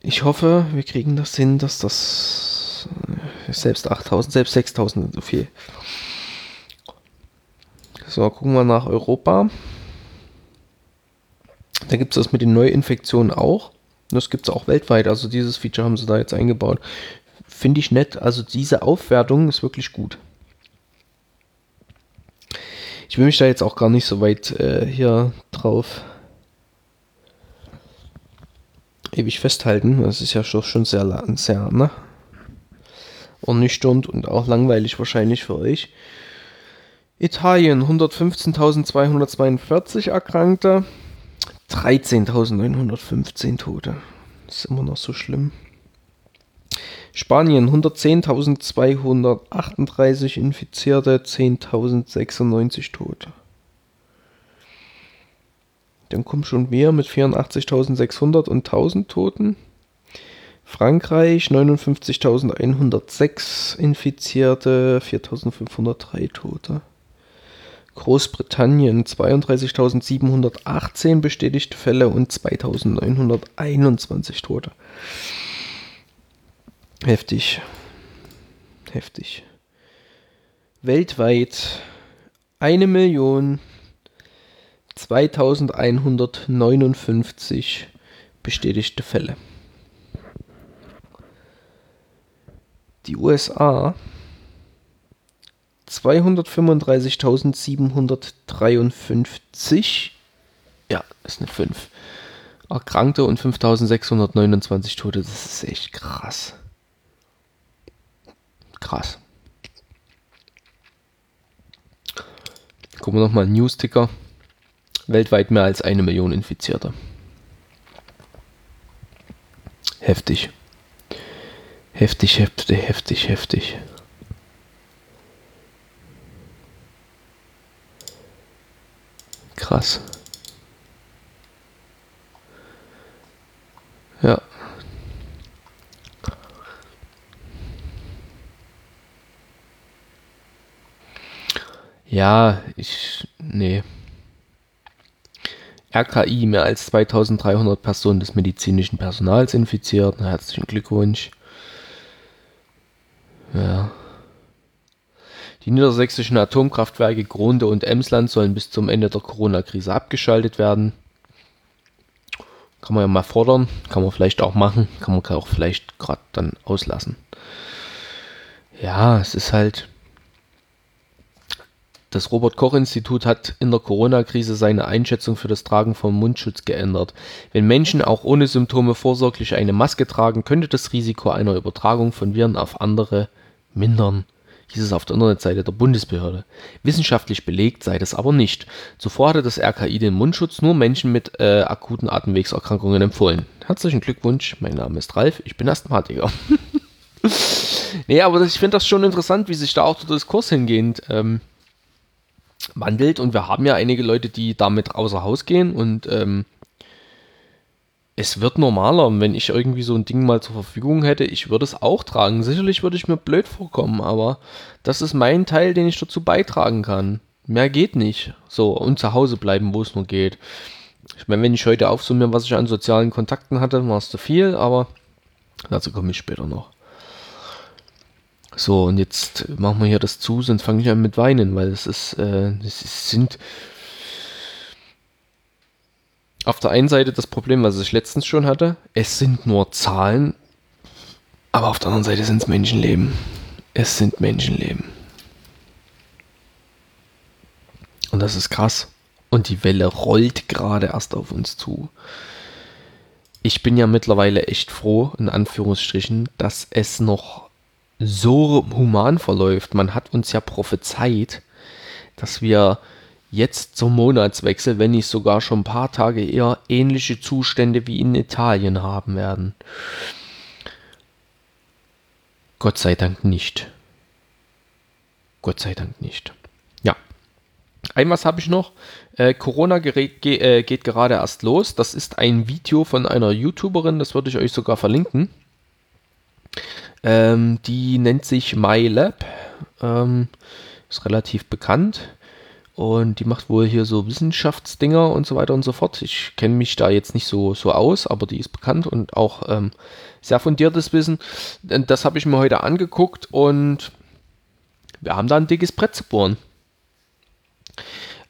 [SPEAKER 2] Ich hoffe, wir kriegen das hin, dass das äh, selbst 8000, selbst 6000 so viel. So, gucken wir nach Europa. Da gibt es das mit den Neuinfektionen auch. Das gibt es auch weltweit. Also dieses Feature haben sie da jetzt eingebaut. Finde ich nett. Also diese Aufwertung ist wirklich gut. Ich will mich da jetzt auch gar nicht so weit äh, hier drauf ewig festhalten. Das ist ja schon, sehr, sehr ne? ernüchternd und auch langweilig wahrscheinlich für euch. Italien 115.242 Erkrankte, 13.915 Tote. Das ist immer noch so schlimm. Spanien 110.238 Infizierte, 10.096 Tote. Dann kommt schon mehr mit 84.600 und 1000 Toten. Frankreich 59.106 Infizierte, 4.503 Tote. Großbritannien 32.718 bestätigte Fälle und 2.921 Tote. Heftig. Heftig. Weltweit 1.2159 bestätigte Fälle. Die USA 235.753, ja, ist eine 5, Erkrankte und 5.629 Tote. Das ist echt krass krass. Gucken wir nochmal News-Ticker. Weltweit mehr als eine Million Infizierte. Heftig. Heftig, heftig, heftig, heftig. Krass. Ja. Ja, ich. Nee. RKI, mehr als 2300 Personen des medizinischen Personals infiziert. Herzlichen Glückwunsch. Ja. Die niedersächsischen Atomkraftwerke Grunde und Emsland sollen bis zum Ende der Corona-Krise abgeschaltet werden. Kann man ja mal fordern, kann man vielleicht auch machen, kann man auch vielleicht gerade dann auslassen. Ja, es ist halt, das Robert-Koch-Institut hat in der Corona-Krise seine Einschätzung für das Tragen von Mundschutz geändert. Wenn Menschen auch ohne Symptome vorsorglich eine Maske tragen, könnte das Risiko einer Übertragung von Viren auf andere mindern, hieß es auf der Internetseite der Bundesbehörde. Wissenschaftlich belegt sei das aber nicht. Zuvor hatte das RKI den Mundschutz nur Menschen mit äh, akuten Atemwegserkrankungen empfohlen. Herzlichen Glückwunsch, mein Name ist Ralf, ich bin Asthmatiker. (laughs) nee, aber das, ich finde das schon interessant, wie sich da auch der Diskurs hingehend ähm, wandelt und wir haben ja einige Leute, die damit außer Haus gehen und ähm, es wird normaler, wenn ich irgendwie so ein Ding mal zur Verfügung hätte, ich würde es auch tragen. Sicherlich würde ich mir blöd vorkommen, aber das ist mein Teil, den ich dazu beitragen kann. Mehr geht nicht. So, und zu Hause bleiben, wo es nur geht. Ich meine, wenn ich heute aufsummiere, was ich an sozialen Kontakten hatte, war es zu viel, aber dazu komme ich später noch. So, und jetzt machen wir hier das zu, sonst fange ich an mit Weinen, weil es ist, äh, es sind auf der einen Seite das Problem, was ich letztens schon hatte, es sind nur Zahlen, aber auf der anderen Seite sind es Menschenleben. Es sind Menschenleben. Und das ist krass. Und die Welle rollt gerade erst auf uns zu. Ich bin ja mittlerweile echt froh, in Anführungsstrichen, dass es noch so human verläuft. Man hat uns ja prophezeit, dass wir jetzt zum Monatswechsel, wenn nicht sogar schon ein paar Tage eher, ähnliche Zustände wie in Italien haben werden. Gott sei Dank nicht. Gott sei Dank nicht. Ja. Ein was habe ich noch. Äh, Corona ge, äh, geht gerade erst los. Das ist ein Video von einer YouTuberin, das würde ich euch sogar verlinken. Ähm, die nennt sich MyLab. Ähm, ist relativ bekannt. Und die macht wohl hier so Wissenschaftsdinger und so weiter und so fort. Ich kenne mich da jetzt nicht so, so aus, aber die ist bekannt und auch ähm, sehr fundiertes Wissen. Das habe ich mir heute angeguckt und wir haben da ein dickes Brett zu bohren.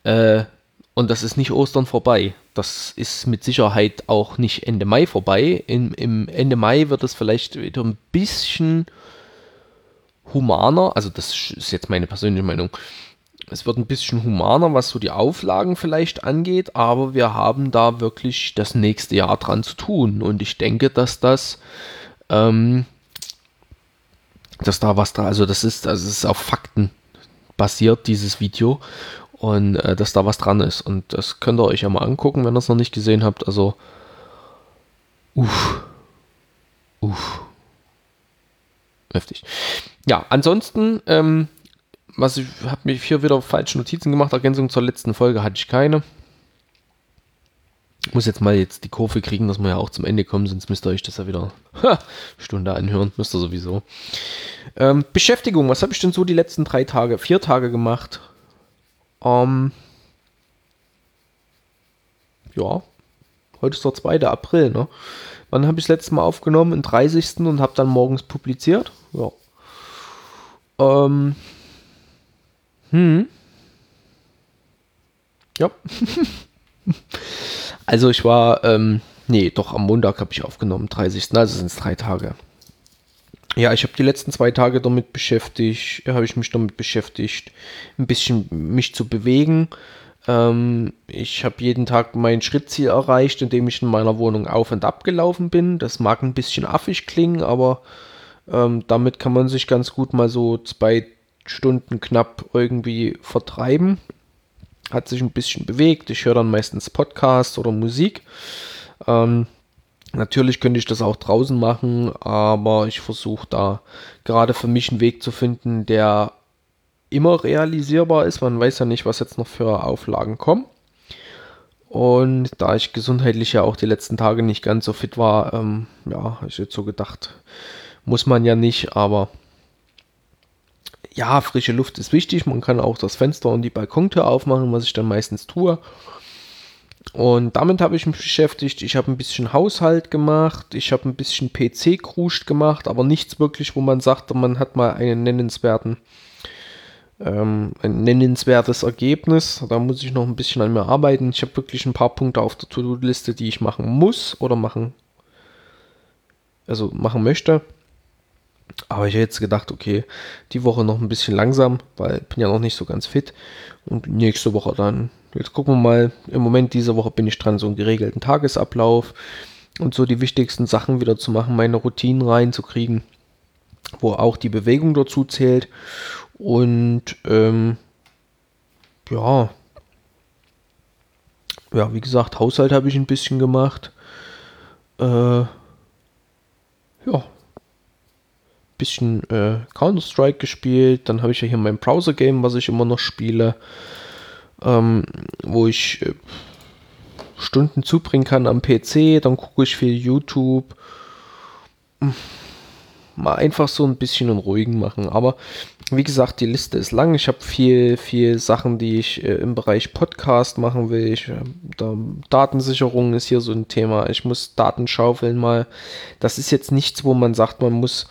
[SPEAKER 2] Äh, und das ist nicht Ostern vorbei. Das ist mit Sicherheit auch nicht Ende Mai vorbei. Im, Im Ende Mai wird es vielleicht wieder ein bisschen humaner. Also das ist jetzt meine persönliche Meinung. Es wird ein bisschen humaner, was so die Auflagen vielleicht angeht, aber wir haben da wirklich das nächste Jahr dran zu tun. Und ich denke, dass das, ähm, dass da was dran, also das ist, also es ist auf Fakten basiert, dieses Video und äh, dass da was dran ist. Und das könnt ihr euch ja mal angucken, wenn ihr es noch nicht gesehen habt. Also, uff, uff, heftig. Ja, ansonsten, ähm, was ich habe mich hier wieder falsche Notizen gemacht. Ergänzung zur letzten Folge hatte ich keine. Ich muss jetzt mal jetzt die Kurve kriegen, dass wir ja auch zum Ende kommen, sonst müsst ihr euch das ja wieder ha, Stunde anhören. Müsst ihr sowieso. Ähm, Beschäftigung, was habe ich denn so die letzten drei Tage, vier Tage gemacht? Ähm, ja, heute ist der 2. April, ne? Wann habe ich das letzte Mal aufgenommen? Am 30. und habe dann morgens publiziert. Ja. Ähm. Hm. Ja. (laughs) also ich war, ähm, nee, doch am Montag habe ich aufgenommen, 30. Also sind es drei Tage. Ja, ich habe die letzten zwei Tage damit beschäftigt, habe ich mich damit beschäftigt, ein bisschen mich zu bewegen. Ähm, ich habe jeden Tag mein Schrittziel erreicht, indem ich in meiner Wohnung auf und ab gelaufen bin. Das mag ein bisschen affig klingen, aber ähm, damit kann man sich ganz gut mal so zwei Stunden knapp irgendwie vertreiben. Hat sich ein bisschen bewegt. Ich höre dann meistens Podcasts oder Musik. Ähm, Natürlich könnte ich das auch draußen machen, aber ich versuche da gerade für mich einen Weg zu finden, der immer realisierbar ist. Man weiß ja nicht, was jetzt noch für Auflagen kommen. Und da ich gesundheitlich ja auch die letzten Tage nicht ganz so fit war, ähm, ja, habe ich jetzt so gedacht, muss man ja nicht, aber ja, frische Luft ist wichtig. Man kann auch das Fenster und die Balkontür aufmachen, was ich dann meistens tue. Und damit habe ich mich beschäftigt. Ich habe ein bisschen Haushalt gemacht, ich habe ein bisschen PC-Kruscht gemacht, aber nichts wirklich, wo man sagt, man hat mal einen nennenswerten, ähm, ein nennenswertes Ergebnis. Da muss ich noch ein bisschen an mir arbeiten. Ich habe wirklich ein paar Punkte auf der To-Do-Liste, die ich machen muss oder machen, also machen möchte. Aber ich habe jetzt gedacht, okay, die Woche noch ein bisschen langsam, weil ich bin ja noch nicht so ganz fit. Und nächste Woche dann, jetzt gucken wir mal, im Moment diese Woche bin ich dran, so einen geregelten Tagesablauf und so die wichtigsten Sachen wieder zu machen, meine Routinen reinzukriegen, wo auch die Bewegung dazu zählt. Und ähm, ja, ja, wie gesagt, Haushalt habe ich ein bisschen gemacht. Äh, ja, bisschen äh, Counter-Strike gespielt. Dann habe ich ja hier mein Browser-Game, was ich immer noch spiele, ähm, wo ich äh, Stunden zubringen kann am PC. Dann gucke ich viel YouTube. Mal einfach so ein bisschen einen ruhigen machen. Aber wie gesagt, die Liste ist lang. Ich habe viel, viel Sachen, die ich äh, im Bereich Podcast machen will. Ich, äh, da, Datensicherung ist hier so ein Thema. Ich muss Daten schaufeln mal. Das ist jetzt nichts, wo man sagt, man muss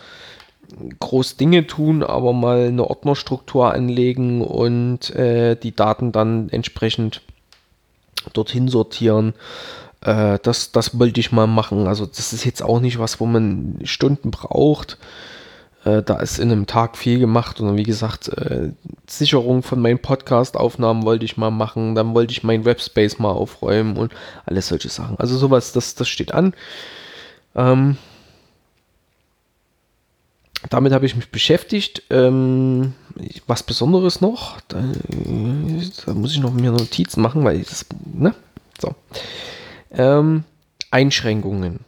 [SPEAKER 2] groß Dinge tun, aber mal eine Ordnerstruktur anlegen und äh, die Daten dann entsprechend dorthin sortieren. Äh, das, das wollte ich mal machen. Also das ist jetzt auch nicht was, wo man Stunden braucht. Äh, da ist in einem Tag viel gemacht und wie gesagt, äh, Sicherung von meinen Podcast-Aufnahmen wollte ich mal machen. Dann wollte ich meinen Webspace mal aufräumen und alles solche Sachen. Also sowas, das, das steht an. Ähm, damit habe ich mich beschäftigt. Ähm, was Besonderes noch, da, da, muss ich noch mehr Notizen machen, weil ich das, ne? So. Ähm, Einschränkungen.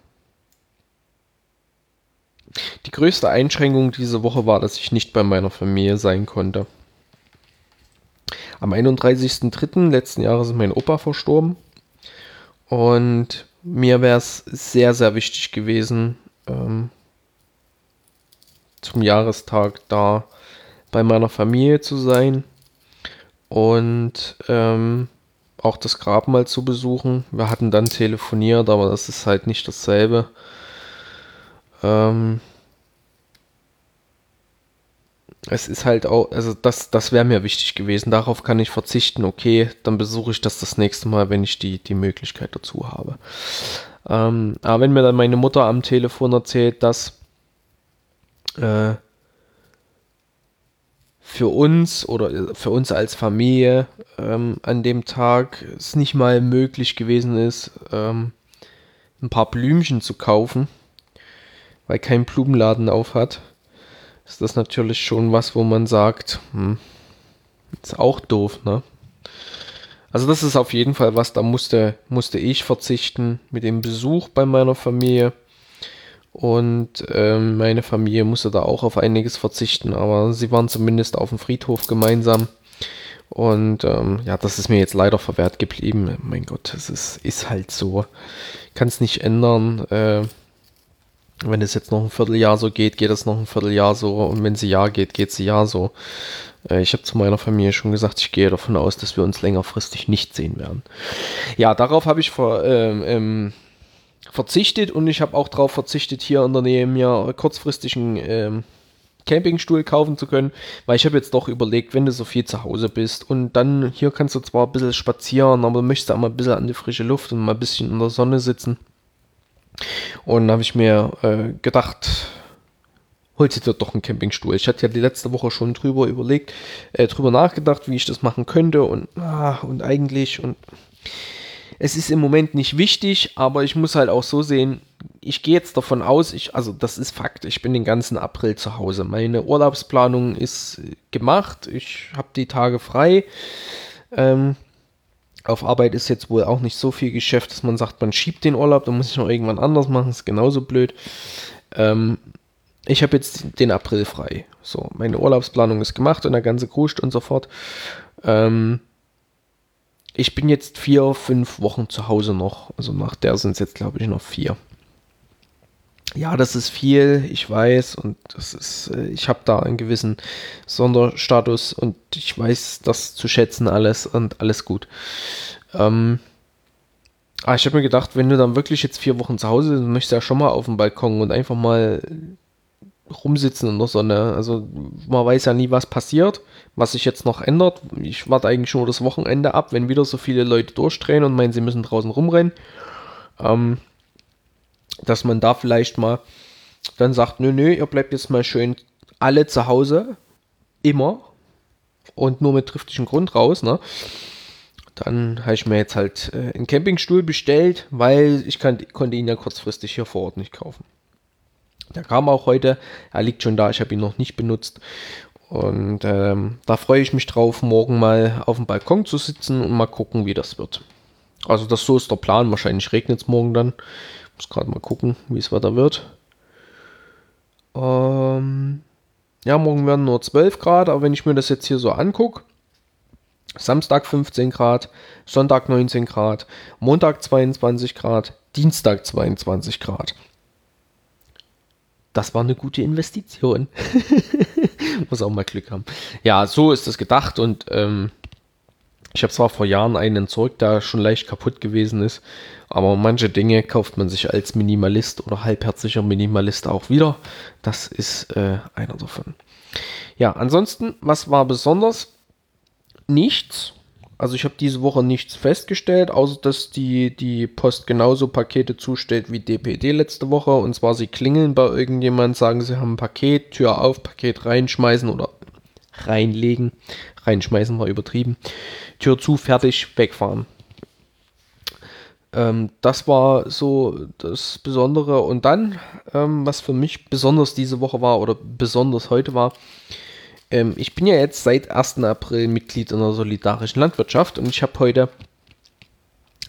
[SPEAKER 2] Die größte Einschränkung diese Woche war, dass ich nicht bei meiner Familie sein konnte. Am 31.03. letzten Jahres ist mein Opa verstorben. Und mir wäre es sehr, sehr wichtig gewesen, ähm, zum Jahrestag da bei meiner Familie zu sein. und ähm, auch das Grab mal zu besuchen. Wir hatten dann telefoniert, aber das ist halt nicht dasselbe. Ähm, es ist halt auch, also das, das wäre mir wichtig gewesen. Darauf kann ich verzichten. Okay, dann besuche ich das das nächste Mal, wenn ich die, die Möglichkeit dazu habe. Ähm, aber wenn mir dann meine Mutter am Telefon erzählt, dass äh, für uns oder für uns als Familie ähm, an dem Tag es nicht mal möglich gewesen ist, ähm, ein paar Blümchen zu kaufen, weil kein Blumenladen auf hat ist das natürlich schon was, wo man sagt, hm, ist auch doof, ne? Also das ist auf jeden Fall was, da musste, musste ich verzichten mit dem Besuch bei meiner Familie. Und ähm, meine Familie musste da auch auf einiges verzichten, aber sie waren zumindest auf dem Friedhof gemeinsam. Und ähm, ja, das ist mir jetzt leider verwehrt geblieben. Mein Gott, es ist, ist halt so. Kann es nicht ändern. Äh, wenn es jetzt noch ein Vierteljahr so geht, geht es noch ein Vierteljahr so. Und wenn sie ja geht, geht sie ja so. Äh, ich habe zu meiner Familie schon gesagt, ich gehe davon aus, dass wir uns längerfristig nicht sehen werden. Ja, darauf habe ich ver, ähm, ähm, verzichtet und ich habe auch darauf verzichtet, hier in der Nähe mir kurzfristig einen ähm, Campingstuhl kaufen zu können, weil ich habe jetzt doch überlegt, wenn du so viel zu Hause bist und dann hier kannst du zwar ein bisschen spazieren, aber möchtest auch mal ein bisschen an die frische Luft und mal ein bisschen in der Sonne sitzen. Und dann habe ich mir äh, gedacht, holt dir doch einen Campingstuhl. Ich hatte ja die letzte Woche schon drüber überlegt, äh, drüber nachgedacht, wie ich das machen könnte und, ah, und eigentlich und es ist im Moment nicht wichtig, aber ich muss halt auch so sehen, ich gehe jetzt davon aus, ich, also das ist Fakt, ich bin den ganzen April zu Hause. Meine Urlaubsplanung ist gemacht, ich habe die Tage frei. Ähm, auf Arbeit ist jetzt wohl auch nicht so viel Geschäft, dass man sagt, man schiebt den Urlaub, dann muss ich noch irgendwann anders machen, ist genauso blöd. Ähm, ich habe jetzt den April frei. So, meine Urlaubsplanung ist gemacht und der ganze Kruscht und so fort. Ähm, ich bin jetzt vier, fünf Wochen zu Hause noch. Also nach der sind es jetzt, glaube ich, noch vier ja, das ist viel, ich weiß, und das ist, äh, ich habe da einen gewissen Sonderstatus und ich weiß das zu schätzen alles und alles gut. Ähm, aber ah, ich habe mir gedacht, wenn du dann wirklich jetzt vier Wochen zu Hause bist, möchtest du ja schon mal auf dem Balkon und einfach mal rumsitzen in der Sonne. Also man weiß ja nie, was passiert, was sich jetzt noch ändert. Ich warte eigentlich schon das Wochenende ab, wenn wieder so viele Leute durchdrehen und meinen, sie müssen draußen rumrennen. Ähm, dass man da vielleicht mal dann sagt, nö, nö, ihr bleibt jetzt mal schön alle zu Hause, immer und nur mit triftigem Grund raus, ne? Dann habe ich mir jetzt halt äh, einen Campingstuhl bestellt, weil ich kann, konnte ihn ja kurzfristig hier vor Ort nicht kaufen. Der kam auch heute, er liegt schon da, ich habe ihn noch nicht benutzt. Und ähm, da freue ich mich drauf, morgen mal auf dem Balkon zu sitzen und mal gucken, wie das wird. Also das so ist der Plan. Wahrscheinlich regnet es morgen dann. Muss gerade mal gucken, wie es weiter wird. Ähm, ja, morgen werden nur 12 Grad, aber wenn ich mir das jetzt hier so angucke, Samstag 15 Grad, Sonntag 19 Grad, Montag 22 Grad, Dienstag 22 Grad. Das war eine gute Investition. (laughs) Muss auch mal Glück haben. Ja, so ist das gedacht und ähm, ich habe zwar vor Jahren einen zurück, der schon leicht kaputt gewesen ist, aber manche Dinge kauft man sich als Minimalist oder halbherziger Minimalist auch wieder. Das ist äh, einer davon. Ja, ansonsten, was war besonders? Nichts. Also ich habe diese Woche nichts festgestellt, außer dass die, die Post genauso Pakete zustellt wie DPD letzte Woche. Und zwar sie klingeln bei irgendjemand, sagen sie haben ein Paket, Tür auf, Paket reinschmeißen oder reinlegen. Reinschmeißen war übertrieben. Tür zu, fertig, wegfahren. Ähm, das war so das Besondere. Und dann, ähm, was für mich besonders diese Woche war oder besonders heute war, ähm, ich bin ja jetzt seit 1. April Mitglied in der solidarischen Landwirtschaft und ich habe heute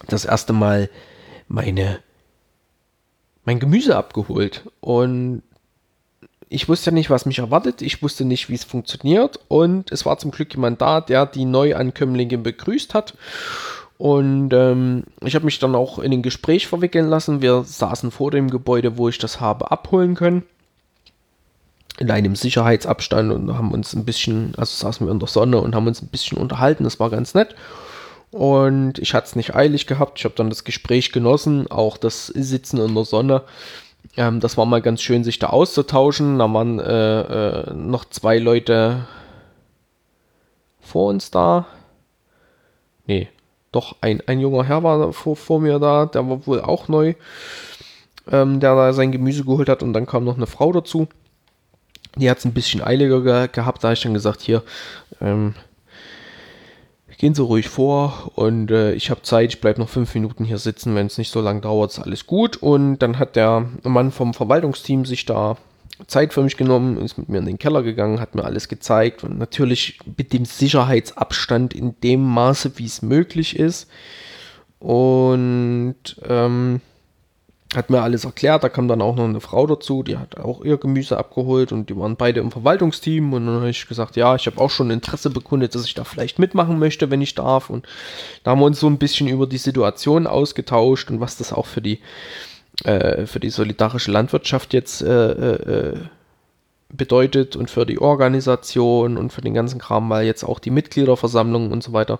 [SPEAKER 2] das erste Mal meine mein Gemüse abgeholt und ich wusste ja nicht, was mich erwartet. Ich wusste nicht, wie es funktioniert. Und es war zum Glück jemand da, der die Neuankömmlinge begrüßt hat. Und ähm, ich habe mich dann auch in ein Gespräch verwickeln lassen. Wir saßen vor dem Gebäude, wo ich das habe abholen können. In einem Sicherheitsabstand und haben uns ein bisschen, also saßen wir in der Sonne und haben uns ein bisschen unterhalten. Das war ganz nett. Und ich hatte es nicht eilig gehabt. Ich habe dann das Gespräch genossen, auch das Sitzen in der Sonne. Ähm, das war mal ganz schön, sich da auszutauschen. Da waren äh, äh, noch zwei Leute vor uns da. Nee, doch ein, ein junger Herr war vor, vor mir da, der war wohl auch neu, ähm, der da sein Gemüse geholt hat und dann kam noch eine Frau dazu. Die hat es ein bisschen eiliger ge gehabt, da habe ich dann gesagt, hier, ähm, gehen Sie ruhig vor und äh, ich habe Zeit, ich bleibe noch fünf Minuten hier sitzen, wenn es nicht so lange dauert, ist alles gut. Und dann hat der Mann vom Verwaltungsteam sich da Zeit für mich genommen, ist mit mir in den Keller gegangen, hat mir alles gezeigt und natürlich mit dem Sicherheitsabstand in dem Maße, wie es möglich ist. Und ähm, hat mir alles erklärt. Da kam dann auch noch eine Frau dazu, die hat auch ihr Gemüse abgeholt und die waren beide im Verwaltungsteam. Und dann habe ich gesagt, ja, ich habe auch schon Interesse bekundet, dass ich da vielleicht mitmachen möchte, wenn ich darf. Und da haben wir uns so ein bisschen über die Situation ausgetauscht und was das auch für die äh, für die solidarische Landwirtschaft jetzt äh, äh, bedeutet und für die Organisation und für den ganzen Kram, weil jetzt auch die Mitgliederversammlung und so weiter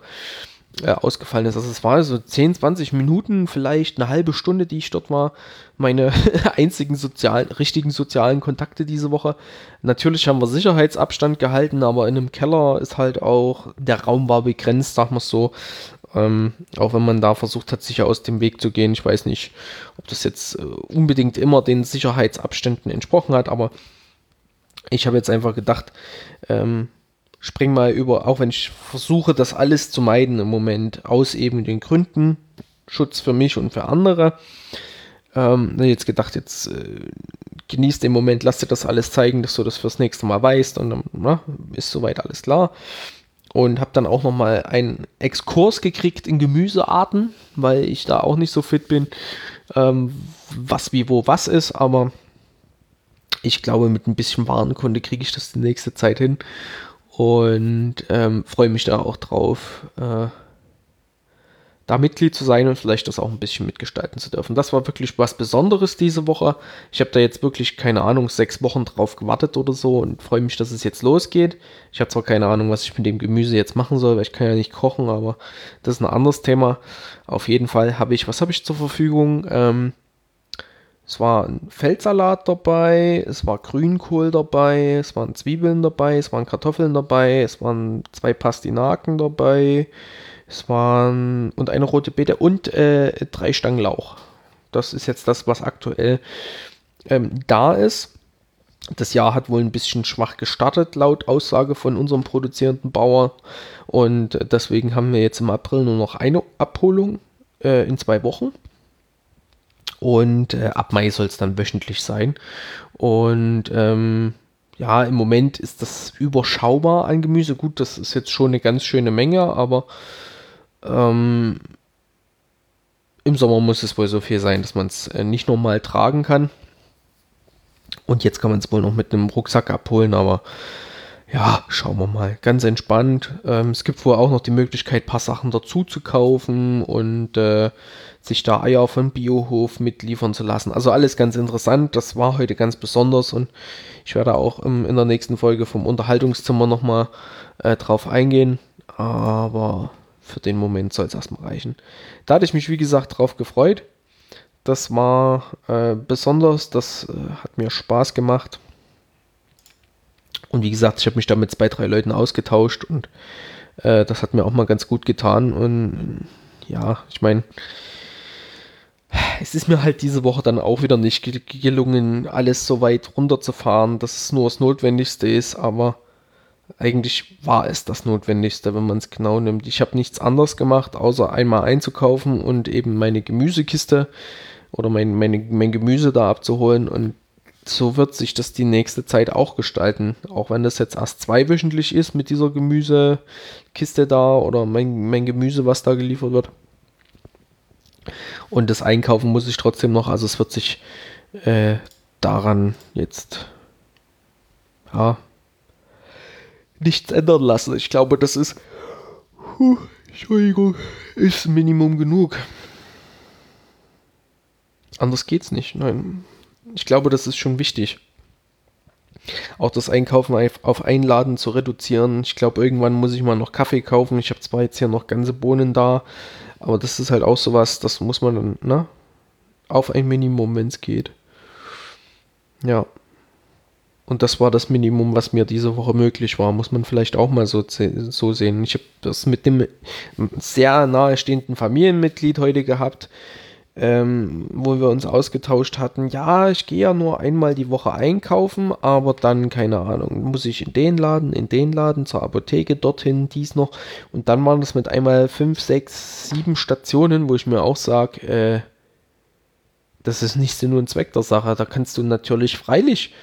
[SPEAKER 2] äh, ausgefallen ist. Also es war so 10, 20 Minuten, vielleicht eine halbe Stunde, die ich dort war. Meine (laughs) einzigen sozialen, richtigen sozialen Kontakte diese Woche. Natürlich haben wir Sicherheitsabstand gehalten, aber in einem Keller ist halt auch, der Raum war begrenzt, sag mal so. Ähm, auch wenn man da versucht hat, sicher aus dem Weg zu gehen. Ich weiß nicht, ob das jetzt äh, unbedingt immer den Sicherheitsabständen entsprochen hat, aber ich habe jetzt einfach gedacht, ähm, spring mal über, auch wenn ich versuche, das alles zu meiden im Moment, aus eben den Gründen, Schutz für mich und für andere. Ähm, jetzt gedacht, jetzt äh, genießt den Moment, lass dir das alles zeigen, dass du das fürs nächste Mal weißt und dann na, ist soweit alles klar und habe dann auch noch mal einen Exkurs gekriegt in Gemüsearten, weil ich da auch nicht so fit bin, ähm, was wie wo was ist, aber ich glaube, mit ein bisschen Warenkunde kriege ich das die nächste Zeit hin und ähm, freue mich da auch drauf. Äh, da Mitglied zu sein und vielleicht das auch ein bisschen mitgestalten zu dürfen. Das war wirklich was Besonderes diese Woche. Ich habe da jetzt wirklich, keine Ahnung, sechs Wochen drauf gewartet oder so und freue mich, dass es jetzt losgeht. Ich habe zwar keine Ahnung, was ich mit dem Gemüse jetzt machen soll, weil ich kann ja nicht kochen, aber das ist ein anderes Thema. Auf jeden Fall habe ich, was habe ich zur Verfügung? Ähm, es war ein Feldsalat dabei, es war Grünkohl dabei, es waren Zwiebeln dabei, es waren Kartoffeln dabei, es waren zwei Pastinaken dabei, es waren und eine rote Beete und äh, drei Stangen Lauch. Das ist jetzt das, was aktuell ähm, da ist. Das Jahr hat wohl ein bisschen schwach gestartet, laut Aussage von unserem produzierenden Bauer. Und deswegen haben wir jetzt im April nur noch eine Abholung äh, in zwei Wochen. Und äh, ab Mai soll es dann wöchentlich sein. Und ähm, ja, im Moment ist das überschaubar an Gemüse. Gut, das ist jetzt schon eine ganz schöne Menge, aber ähm, Im Sommer muss es wohl so viel sein, dass man es äh, nicht normal tragen kann. Und jetzt kann man es wohl noch mit einem Rucksack abholen, aber ja, schauen wir mal. Ganz entspannt. Ähm, es gibt wohl auch noch die Möglichkeit, paar Sachen dazu zu kaufen und äh, sich da Eier von Biohof mitliefern zu lassen. Also alles ganz interessant. Das war heute ganz besonders und ich werde auch ähm, in der nächsten Folge vom Unterhaltungszimmer nochmal äh, drauf eingehen. Aber für den Moment soll es erstmal reichen. Da hatte ich mich, wie gesagt, drauf gefreut. Das war äh, besonders, das äh, hat mir Spaß gemacht. Und wie gesagt, ich habe mich da mit zwei, drei Leuten ausgetauscht und äh, das hat mir auch mal ganz gut getan. Und ja, ich meine, es ist mir halt diese Woche dann auch wieder nicht gelungen, alles so weit runterzufahren, dass es nur das Notwendigste ist, aber eigentlich war es das Notwendigste, wenn man es genau nimmt. Ich habe nichts anderes gemacht, außer einmal einzukaufen und eben meine Gemüsekiste oder mein, meine, mein Gemüse da abzuholen. Und so wird sich das die nächste Zeit auch gestalten. Auch wenn das jetzt erst zweiwöchentlich ist mit dieser Gemüsekiste da oder mein, mein Gemüse, was da geliefert wird. Und das Einkaufen muss ich trotzdem noch. Also es wird sich äh, daran jetzt ja, nichts ändern lassen. Ich glaube, das ist, huh, Entschuldigung, ist Minimum genug. Anders geht's nicht. Nein, ich glaube, das ist schon wichtig. Auch das Einkaufen auf Einladen zu reduzieren. Ich glaube, irgendwann muss ich mal noch Kaffee kaufen. Ich habe zwar jetzt hier noch ganze Bohnen da, aber das ist halt auch sowas, das muss man dann, ne? Auf ein Minimum, wenn es geht. Ja. Und das war das Minimum, was mir diese Woche möglich war. Muss man vielleicht auch mal so, so sehen. Ich habe das mit dem sehr nahestehenden Familienmitglied heute gehabt ähm, wo wir uns ausgetauscht hatten, ja, ich gehe ja nur einmal die Woche einkaufen, aber dann, keine Ahnung, muss ich in den Laden, in den Laden, zur Apotheke, dorthin, dies noch. Und dann waren das mit einmal fünf, sechs, sieben Stationen, wo ich mir auch sage, äh, das ist nicht Sinn und Zweck der Sache. Da kannst du natürlich freilich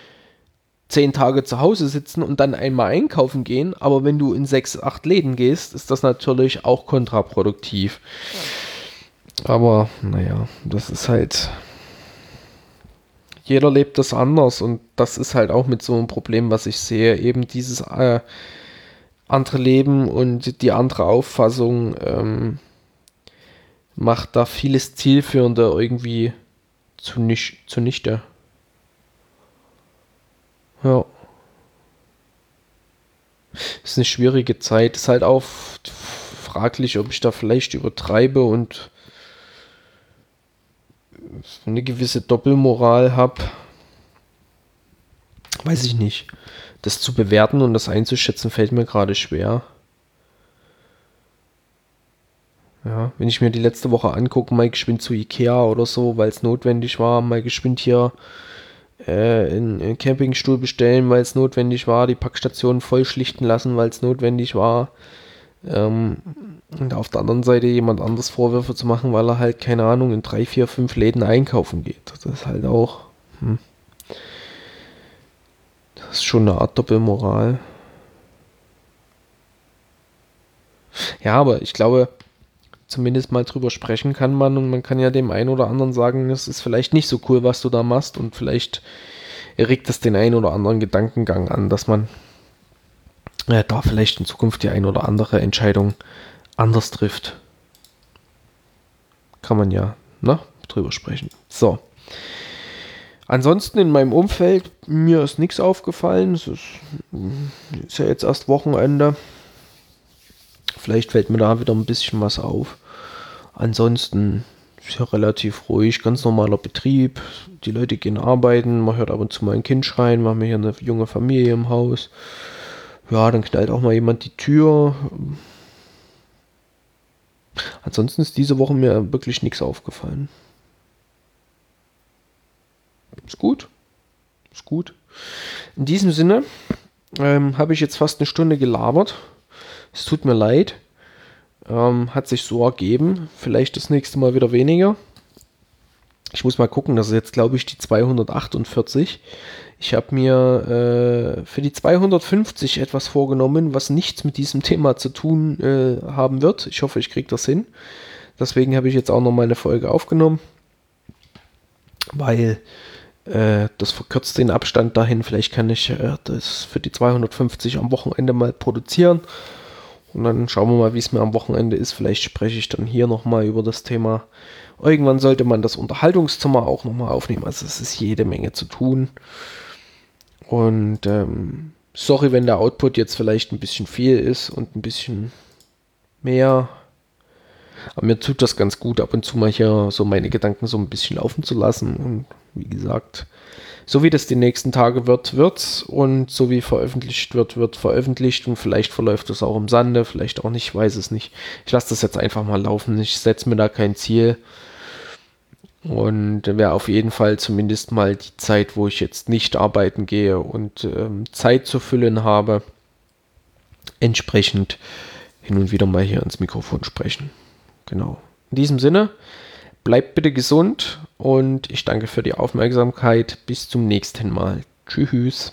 [SPEAKER 2] zehn Tage zu Hause sitzen und dann einmal einkaufen gehen, aber wenn du in sechs, acht Läden gehst, ist das natürlich auch kontraproduktiv. Ja. Aber naja, das ist halt. Jeder lebt das anders und das ist halt auch mit so einem Problem, was ich sehe. Eben dieses äh, andere Leben und die andere Auffassung ähm, macht da vieles Zielführende irgendwie zunicht, zunichte. Ja. Ist eine schwierige Zeit. Ist halt auch fraglich, ob ich da vielleicht übertreibe und eine gewisse Doppelmoral habe, weiß ich nicht. Das zu bewerten und das einzuschätzen fällt mir gerade schwer. Ja, wenn ich mir die letzte Woche angucke, mal geschwind zu Ikea oder so, weil es notwendig war, mal geschwind hier äh, einen Campingstuhl bestellen, weil es notwendig war, die Packstation voll schlichten lassen, weil es notwendig war. Ähm, und auf der anderen Seite jemand anders Vorwürfe zu machen, weil er halt, keine Ahnung, in drei, vier, fünf Läden einkaufen geht. Das ist halt auch. Hm. Das ist schon eine Art Doppelmoral. Ja, aber ich glaube, zumindest mal drüber sprechen kann man und man kann ja dem einen oder anderen sagen, es ist vielleicht nicht so cool, was du da machst und vielleicht regt das den einen oder anderen Gedankengang an, dass man äh, da vielleicht in Zukunft die ein oder andere Entscheidung anders trifft. Kann man ja ne, drüber sprechen. So. Ansonsten in meinem Umfeld, mir ist nichts aufgefallen. Es ist, ist ja jetzt erst Wochenende. Vielleicht fällt mir da wieder ein bisschen was auf. Ansonsten ist ja relativ ruhig, ganz normaler Betrieb. Die Leute gehen arbeiten, man hört ab und zu mal ein Kind schreien, wir haben hier eine junge Familie im Haus. Ja, dann knallt auch mal jemand die Tür. Ansonsten ist diese Woche mir wirklich nichts aufgefallen. Ist gut. Ist gut. In diesem Sinne ähm, habe ich jetzt fast eine Stunde gelabert. Es tut mir leid. Ähm, hat sich so ergeben. Vielleicht das nächste Mal wieder weniger. Ich muss mal gucken, das ist jetzt glaube ich die 248. Ich habe mir äh, für die 250 etwas vorgenommen, was nichts mit diesem Thema zu tun äh, haben wird. Ich hoffe, ich kriege das hin. Deswegen habe ich jetzt auch noch mal eine Folge aufgenommen, weil äh, das verkürzt den Abstand dahin. Vielleicht kann ich äh, das für die 250 am Wochenende mal produzieren. Und dann schauen wir mal, wie es mir am Wochenende ist. Vielleicht spreche ich dann hier nochmal über das Thema Irgendwann sollte man das Unterhaltungszimmer auch nochmal aufnehmen. Also es ist jede Menge zu tun. Und ähm, sorry, wenn der Output jetzt vielleicht ein bisschen viel ist und ein bisschen mehr. Aber mir tut das ganz gut, ab und zu mal hier so meine Gedanken so ein bisschen laufen zu lassen. Und wie gesagt, so wie das die nächsten Tage wird, wird's. Und so wie veröffentlicht wird, wird veröffentlicht. Und vielleicht verläuft es auch im Sande, vielleicht auch nicht, weiß es nicht. Ich lasse das jetzt einfach mal laufen. Ich setze mir da kein Ziel. Und wäre auf jeden Fall zumindest mal die Zeit, wo ich jetzt nicht arbeiten gehe und ähm, Zeit zu füllen habe, entsprechend hin und wieder mal hier ins Mikrofon sprechen. Genau. In diesem Sinne, bleibt bitte gesund und ich danke für die Aufmerksamkeit. Bis zum nächsten Mal. Tschüss.